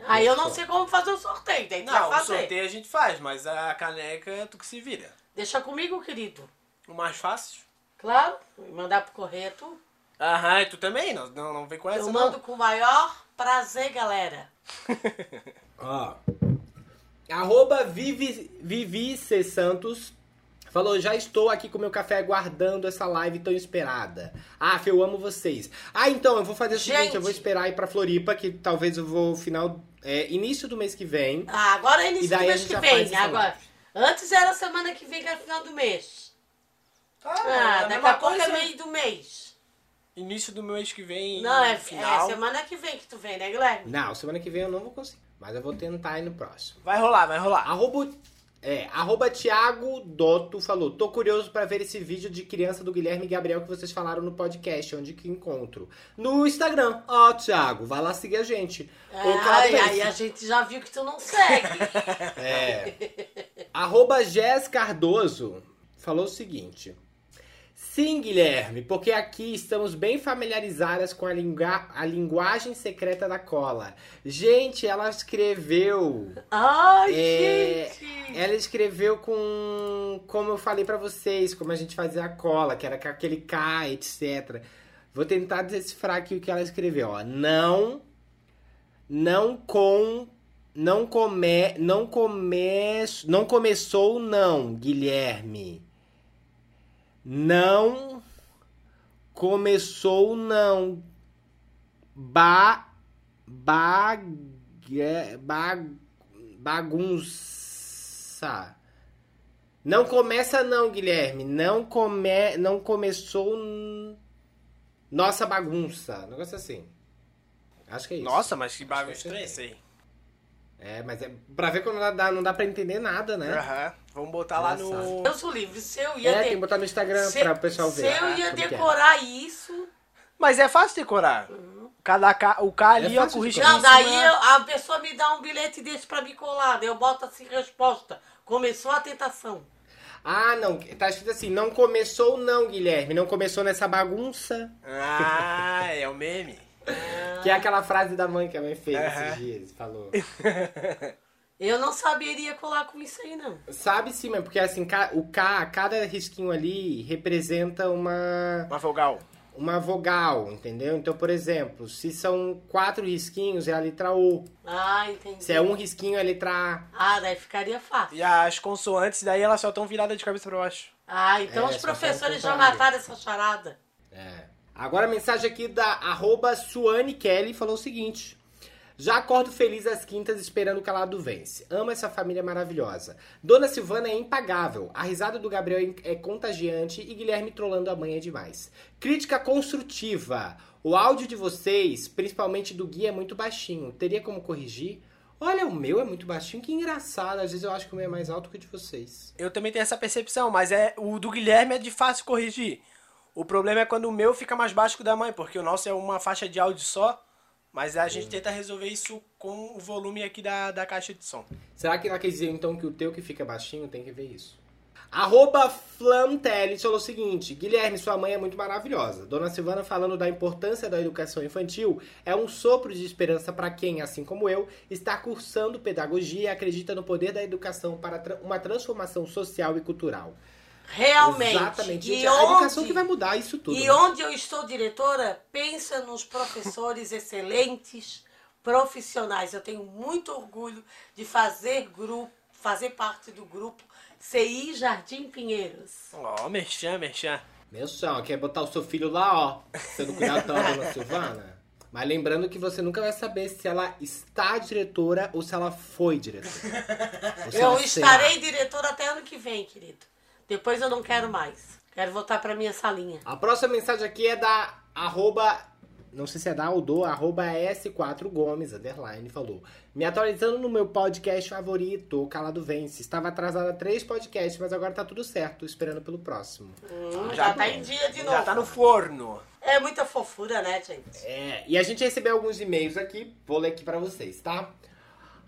Aí eu não sei como fazer o sorteio, tem que Não, o fazer. sorteio a gente faz, mas a caneca é tu que se vira. Deixa comigo, querido. O mais fácil. Claro, mandar pro correto. Aham, e tu também? Não, não, não vem com essa, Eu não. mando com o maior prazer, galera. *laughs* Ó. Arroba Vivi, Vivi C. Santos falou: já estou aqui com meu café aguardando essa live tão esperada. Ah, eu amo vocês. Ah, então, eu vou fazer o seguinte: Gente. eu vou esperar ir pra Floripa, que talvez eu vou final. é, início do mês que vem. Ah, agora é início do mês que vem. Agora. live. Antes era semana que vem, que era final do mês. Ah, Ah, é daqui a pouco é meio do mês. Início do mês que vem. Não, é, final. é semana que vem que tu vem, né, Guilherme? Não, semana que vem eu não vou conseguir. Mas eu vou tentar ir no próximo. Vai rolar, vai rolar. Arroba, é, arroba Thiago Dotto falou: Tô curioso pra ver esse vídeo de criança do Guilherme e Gabriel que vocês falaram no podcast, onde que encontro. No Instagram. Ó, Thiago, vai lá seguir a gente. Ai, Vence. aí a gente já viu que tu não segue. *laughs* É. Arroba Jess Cardoso falou o seguinte. Sim, Guilherme, porque aqui estamos bem familiarizadas com a, lingua- a linguagem secreta da cola. Gente, ela escreveu. Ai, É, gente. ela escreveu com. Como eu falei pra vocês, como a gente fazia a cola, que era com aquele K, etc. Vou tentar decifrar aqui o que ela escreveu, ó. Não. Não com. Não come. Não come. Não começou, não, Guilherme. Não começou, não. Ba. Ba. ba bagunça. Não começa não, Guilherme. Não come, não começou nossa bagunça. Um negócio assim. Acho que é isso. Nossa, mas que que estranho é isso aí. É, mas é pra ver quando não dá, não dá pra entender nada, né? Aham. Vamos botar lá no. Deus o livre, se eu ia É, de- tem que botar no Instagram se- pra o pessoal ver. Se eu ah, ia como que é. decorar isso. Mas é fácil decorar. Cada K, o K ali, É ó, risquinho Não, daí eu- a pessoa me dá um bilhete desse pra me colar. daí Eu boto assim resposta. Começou a tentação. Ah, não. Tá escrito assim, não começou não, Guilherme. Não começou nessa bagunça. Ah, é o meme. Que é aquela frase da mãe que a mãe fez Aham. esses dias. Falou. *laughs* Eu não saberia colar com isso aí, não. Sabe sim, mas porque assim, o K, cada risquinho ali representa uma, Uma vogal. uma vogal, entendeu? Então, por exemplo, se são quatro risquinhos, é a letra O. Ah, entendi. Se é um risquinho, é a letra A. Ah, daí ficaria fácil. E as consoantes daí elas só estão viradas de cabeça pra baixo. Ah, então É, os professores já mataram essa charada. É. Agora a mensagem aqui da arroba Suane Kelly falou o seguinte. Já acordo feliz às quintas esperando o calado vence. Amo essa família maravilhosa. Dona Silvana é impagável. A risada do Gabriel é contagiante e Guilherme trollando a mãe é demais. Crítica construtiva. O áudio de vocês, principalmente do Gui, é muito baixinho. Teria como corrigir? Olha, o meu é muito baixinho, que engraçado. Às vezes eu acho que o meu é mais alto que o de vocês. Eu também tenho essa percepção, mas é o do Guilherme é de fácil corrigir. O problema é quando o meu fica mais baixo que o da mãe, porque o nosso é uma faixa de áudio só, mas a gente tenta resolver isso com o volume aqui da, da caixa de som. Será que ela quer dizer então que o teu que fica baixinho tem que ver isso? Arroba falou o seguinte: Guilherme, sua mãe é muito maravilhosa. Dona Silvana falando da importância da educação infantil é um sopro de esperança para quem, assim como eu, está cursando pedagogia e acredita no poder da educação para uma transformação social e cultural. Realmente. Exatamente. E a educação onde- que vai mudar isso tudo. E né? onde eu estou diretora, pensa nos professores *laughs* excelentes, profissionais. Eu tenho muito orgulho de fazer grupo, fazer parte do grupo CI Jardim Pinheiros. Ó, merchan, merchan. Meu chão, quer botar o seu filho lá, ó, sendo cuidado pela *laughs* dona Silvana? Mas lembrando que você nunca vai saber se ela está diretora ou se ela foi diretora. *laughs* Eu estarei diretora até ano que vem, querido. Depois eu não quero mais. Quero voltar para minha salinha. A próxima mensagem aqui é da arroba, não sei se é da ou do, arroba S4 Gomes, underline, falou. Me atualizando no meu podcast favorito, Calado Vence. Estava atrasada três podcasts, mas agora tá tudo certo, esperando pelo próximo. Hum, já tá em dia de novo. Já tá no forno. É muita fofura, né, gente? É, e a gente recebeu alguns e-mails aqui, vou ler aqui pra vocês, tá?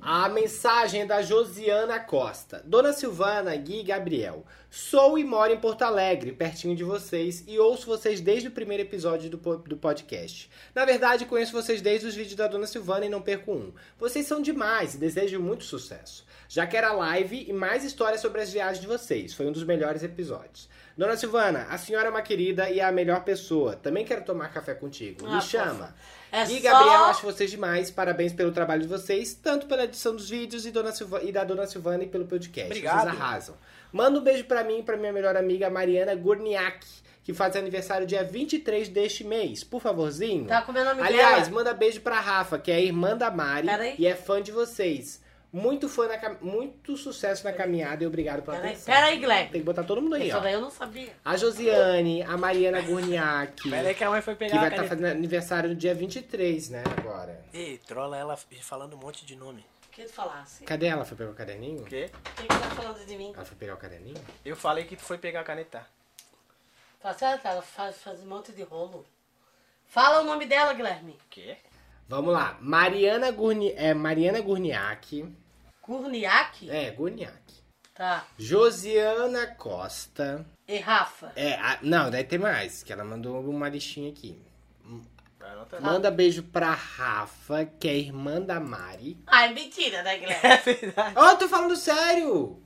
A mensagem é da Josiana Costa. Dona Silvana, Gui e Gabriel. Sou e moro em Porto Alegre, pertinho de vocês, e ouço vocês desde o primeiro episódio do, do podcast. Na verdade, conheço vocês desde os vídeos da Dona Silvana e não perco um. Vocês são demais e desejo muito sucesso. Já quero a live e mais histórias sobre as viagens de vocês. Foi um dos melhores episódios. Dona Silvana, a senhora é uma querida e é a melhor pessoa. Também quero tomar café contigo. Ah, Me chama. fofa. É e só- Gabriel, acho vocês demais. Parabéns pelo trabalho de vocês, tanto pela edição dos vídeos e, Dona Silva- e da Dona Silvana e pelo podcast. Obrigado. Vocês arrasam. Manda um beijo pra mim e pra minha melhor amiga Mariana Gurniak, que faz aniversário dia 23 deste mês. Por favorzinho. Tá com meu nome Aliás, dela. manda beijo pra Rafa, que é a irmã da Mari e é fã de vocês. Muito fã na cam- muito sucesso na caminhada e obrigado pela Peraí, atenção. peraí, Guilherme. Tem que botar todo mundo aí, Isso ó. daí eu não sabia. A Josiane, a Mariana Gurniak. *laughs* Pera aí que a mãe foi Que pegar vai a estar caneta. fazendo aniversário no dia 23, né, agora. Ei, trola ela falando um monte de nome. O que tu falasse? Cadê ela? Foi pegar o caderninho? O quê? O que que tá falando de mim? Ela foi pegar o caderninho? Eu falei que tu foi pegar a caneta. Assim, ah, ela faz, faz um monte de rolo. Fala o nome dela, Guilherme. O quê? Vamos lá. Mariana, Gurni... é, Mariana Gurniak. Gurniak? É, Gurniak. Tá. Josiana Costa. E Rafa? É, a- não, daí tem mais, que ela mandou uma listinha aqui. Anota Manda beijo pra Rafa, que é irmã da Mari. Ah, é mentira, né, Guilherme? *laughs* É verdade. Ó, tô falando sério!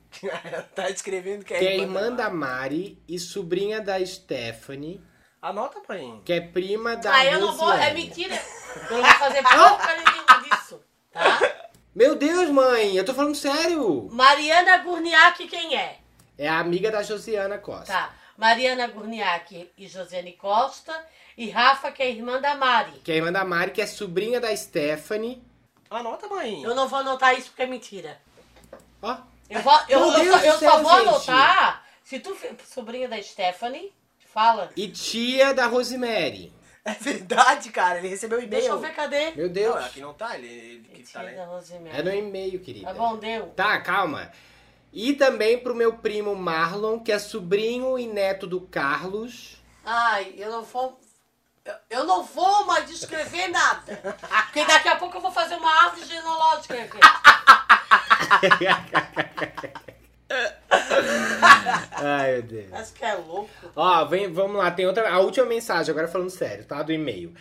tá escrevendo que é, Que é irmã da Mari e sobrinha da Stephanie, Anota, mãe. que é prima da Ah, eu não vou. É mentira. Eu não vou fazer porcaria nenhuma disso. Tá? Meu Deus, mãe, eu tô falando sério! Mariana Gurniak, quem é? É a amiga da Josiana Costa. Tá. Mariana Gurniak e Josiane Costa. E Rafa, que é irmã da Mari. Que é a irmã da Mari, que é sobrinha da Stephanie. Anota, mãe. Eu não vou anotar isso porque é mentira. Ó, Eu, vou, eu, Meu eu Deus só, eu céu, só vou gente. anotar se tu for sobrinha da Stephanie. Fala. e tia da Rosemary. É verdade, cara. Ele recebeu o e-mail. Deixa eu ver, cadê? Meu Deus. Não, aqui não tá. Ele, ele que tá, né? É no e-mail, querida. Tá bom, deu. Tá, calma. E também pro meu primo Marlon, que é sobrinho e neto do Carlos. Ai, eu não vou. eu- Eu não vou mais descrever nada. Porque daqui a pouco eu vou fazer uma árvore genealógica aqui. *laughs* Ai, meu Deus. Acho que é louco. Ó, vem, vamos lá, tem outra. A última mensagem, agora falando sério, tá? Do e-mail.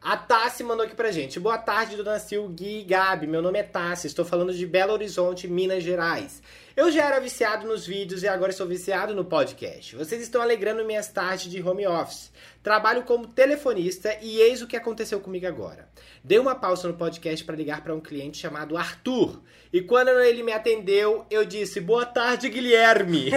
A Tassi mandou aqui pra gente. Boa tarde, Dona Sil, Gui e Gabi. Meu nome é Tassi, estou falando de Belo Horizonte, Minas Gerais. Eu já era viciado nos vídeos e agora estou viciado no podcast. Vocês estão alegrando minhas tardes de home office. Trabalho como telefonista e eis o que aconteceu comigo agora. Dei uma pausa no podcast para ligar para um cliente chamado Arthur. E quando ele me atendeu, eu disse: Boa tarde, Guilherme.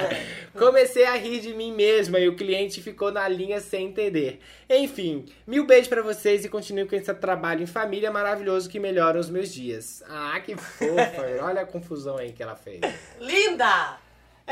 *laughs* Comecei a rir de mim mesma e o cliente ficou na linha sem entender. Enfim, mil beijos para vocês e continue com esse trabalho em família maravilhoso que melhora os meus dias. Ah, que fofa. *laughs* Olha a confusão aí que ela fez. Linda!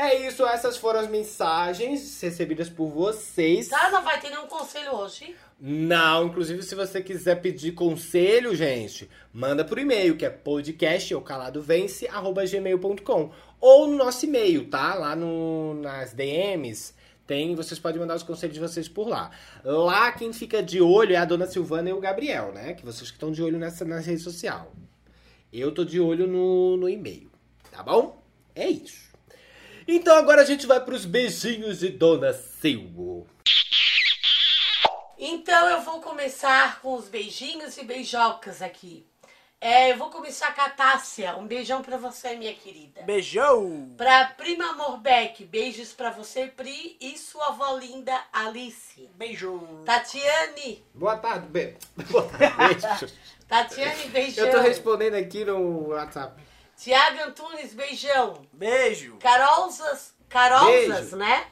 É isso, essas foram as mensagens recebidas por vocês. Não vai ter nenhum conselho hoje. Não, inclusive se você quiser pedir conselho, gente, manda por e-mail, que é podcast ou caladovence@gmail.com ou no nosso e-mail, tá? Lá no, nas DMs tem, vocês podem mandar os conselhos de vocês por lá. Lá quem fica de olho é a dona Silvana e o Gabriel, né? Que vocês que estão de olho nessa na rede social. Eu tô de olho no, no e-mail, tá bom? É isso. Então agora a gente vai pros beijinhos de dona Silva. Então eu vou começar com os beijinhos e beijocas aqui. É, eu vou começar com a Tássia. Um beijão pra você, minha querida. Beijão! Pra Prima Morbeck, beijos pra você, Pri, e sua avó linda, Alice. Beijo! Tatiane, Boa tarde, be... Boa tarde. Tatiane, beijão. Eu tô respondendo aqui no WhatsApp. Tiago Antunes, beijão. Beijo! Carolzas, Carolzas, Beijo. né?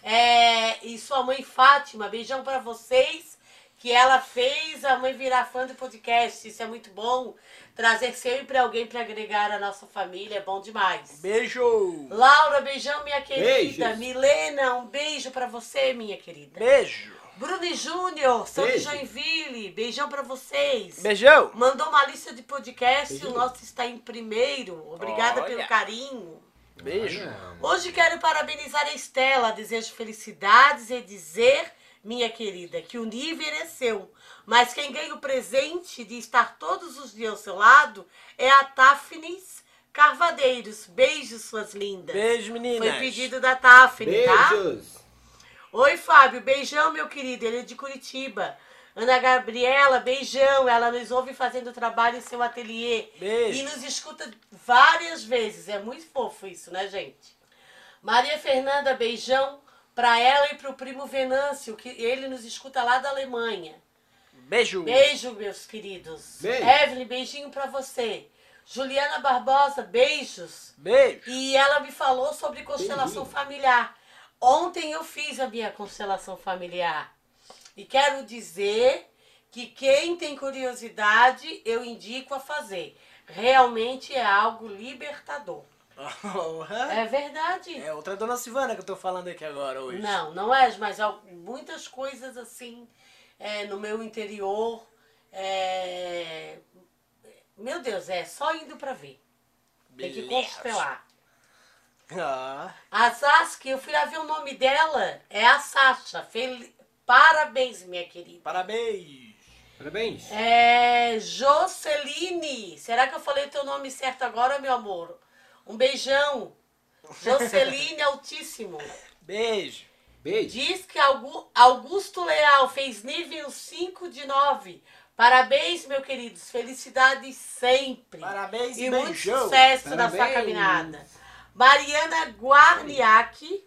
É, e sua mãe Fátima, beijão pra vocês, que ela fez a mãe virar fã do podcast. Isso é muito bom. Trazer sempre alguém pra agregar a nossa família é bom demais. Beijo! Laura, beijão, minha querida. Beijos. Milena, um beijo pra você, minha querida. Beijo! Bruno e Júnior, são de Beijo. Joinville, beijão pra vocês. Beijão! Mandou uma lista de podcast, Beijo. o nosso está em primeiro. Obrigada Olha. pelo carinho. Beijo! Hoje quero parabenizar a Estela, desejo felicidades e dizer, minha querida, que o nível é seu. Mas quem ganha o presente de estar todos os dias ao seu lado é a Tafnis Carvadeiros. Beijos, suas lindas. Beijo, meninas! Foi pedido da Tafni, tá? Beijos. Oi, Fábio, beijão, meu querido. Ele é de Curitiba. Ana Gabriela, beijão. Ela nos ouve fazendo trabalho em seu ateliê. Beijo. E nos escuta várias vezes. É muito fofo isso, né, gente? Maria Fernanda, beijão pra ela e pro primo Venâncio, que ele nos escuta lá da Alemanha. Beijo! Beijo, meus queridos. Beijo. Evelyn, beijinho pra você. Juliana Barbosa, beijos. Beijo! E ela me falou sobre constelação familiar. Ontem eu fiz a minha constelação familiar. E quero dizer que quem tem curiosidade, eu indico a fazer. Realmente é algo libertador. É verdade. É outra dona Silvana que eu tô falando aqui agora hoje. Não, não é, mas há muitas coisas assim é, no meu interior. é, Meu Deus, é só indo pra ver. Tem que Beleza. constelar. Ah, A Saskia, eu fui lá ver o nome dela, é a Sasha. Fel- Parabéns, minha querida. parabéns! Parabéns. É Joceline. Será que eu falei o teu nome certo agora, meu amor? Um beijão. Joceline *laughs* Altíssimo. Beijo! Beijo. Diz que Augu- Augusto Leal fez nível 5 de 9. Parabéns, meu queridos. Felicidades sempre. Parabéns E e muito beijão! sucesso na sua Parabéns. caminhada. Mariana Guarniac,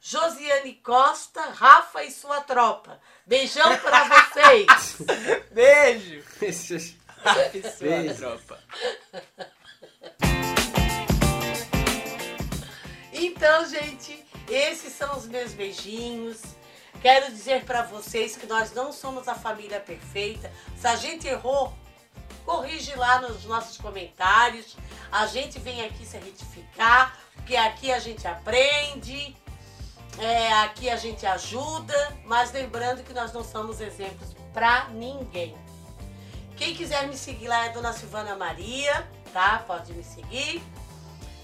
Josiane Costa, Rafa e sua tropa. Beijão pra vocês. *laughs* Beijo! Sua Beijo. tropa. Então, gente, esses são os meus beijinhos. Quero dizer pra vocês que nós não somos a família perfeita. Se a gente errou, corrige lá nos nossos comentários. A gente vem aqui se retificar, porque aqui a gente aprende, é, aqui a gente ajuda, mas lembrando que nós não somos exemplos pra ninguém. Quem quiser me seguir lá é Dona Silvana Maria, tá? Pode me seguir.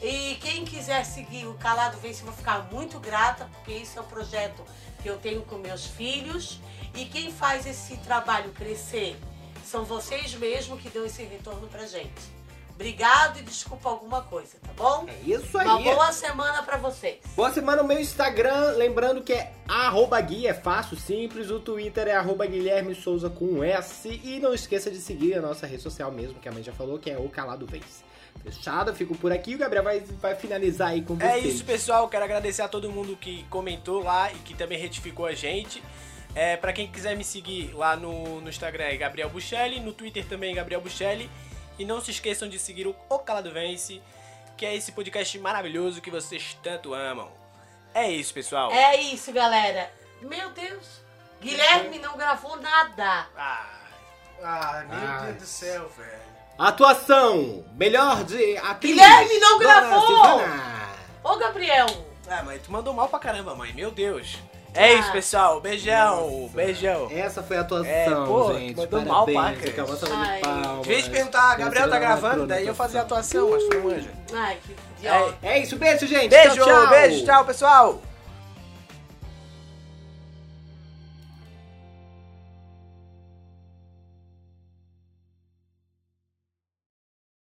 E quem quiser seguir o Calado Vence, eu vou ficar muito grata, porque isso é um projeto que eu tenho com meus filhos. E quem faz esse trabalho crescer são vocês mesmos que dão esse retorno pra gente. Obrigado e desculpa alguma coisa, tá bom? É isso aí. Uma boa semana pra vocês. Boa semana no meu Instagram, lembrando que é arroba Gui, é fácil, simples, o Twitter é arroba Guilherme Souza com um S e não esqueça de seguir a nossa rede social mesmo, que a mãe já falou, que é o Calado Vence. Fechado, eu fico por aqui. O Gabriel vai, vai finalizar aí com É vocês. isso, pessoal. Quero agradecer a todo mundo que comentou lá e que também retificou a gente. É, para quem quiser me seguir lá no, no Instagram é Gabriel Buchelli, no Twitter também é Gabriel Buchelli. E não se esqueçam de seguir o O Calado Vence, que é esse podcast maravilhoso que vocês tanto amam. É isso, pessoal. É isso, galera. Meu Deus. Guilherme não gravou nada. Ah, ah, meu Ai. Deus do céu, velho. Atuação! Melhor de atriz. Guilherme não gravou! Ô, Gabriel. Ah, mãe, tu mandou mal pra caramba, mãe. Meu Deus. É isso, pessoal. Beijão. Beijão. Essa foi a atuação, É, pô, gente. mandou mal, Parabéns. Paca. Acabou salva Ai. de palmas. De vez de perguntar, Gabriel tá gravando, da daí eu fazia a atuação. mas tu não manja. Ai, que idiota. É isso, beijo, gente. Beijo, tchau, tchau. beijo, tchau, pessoal.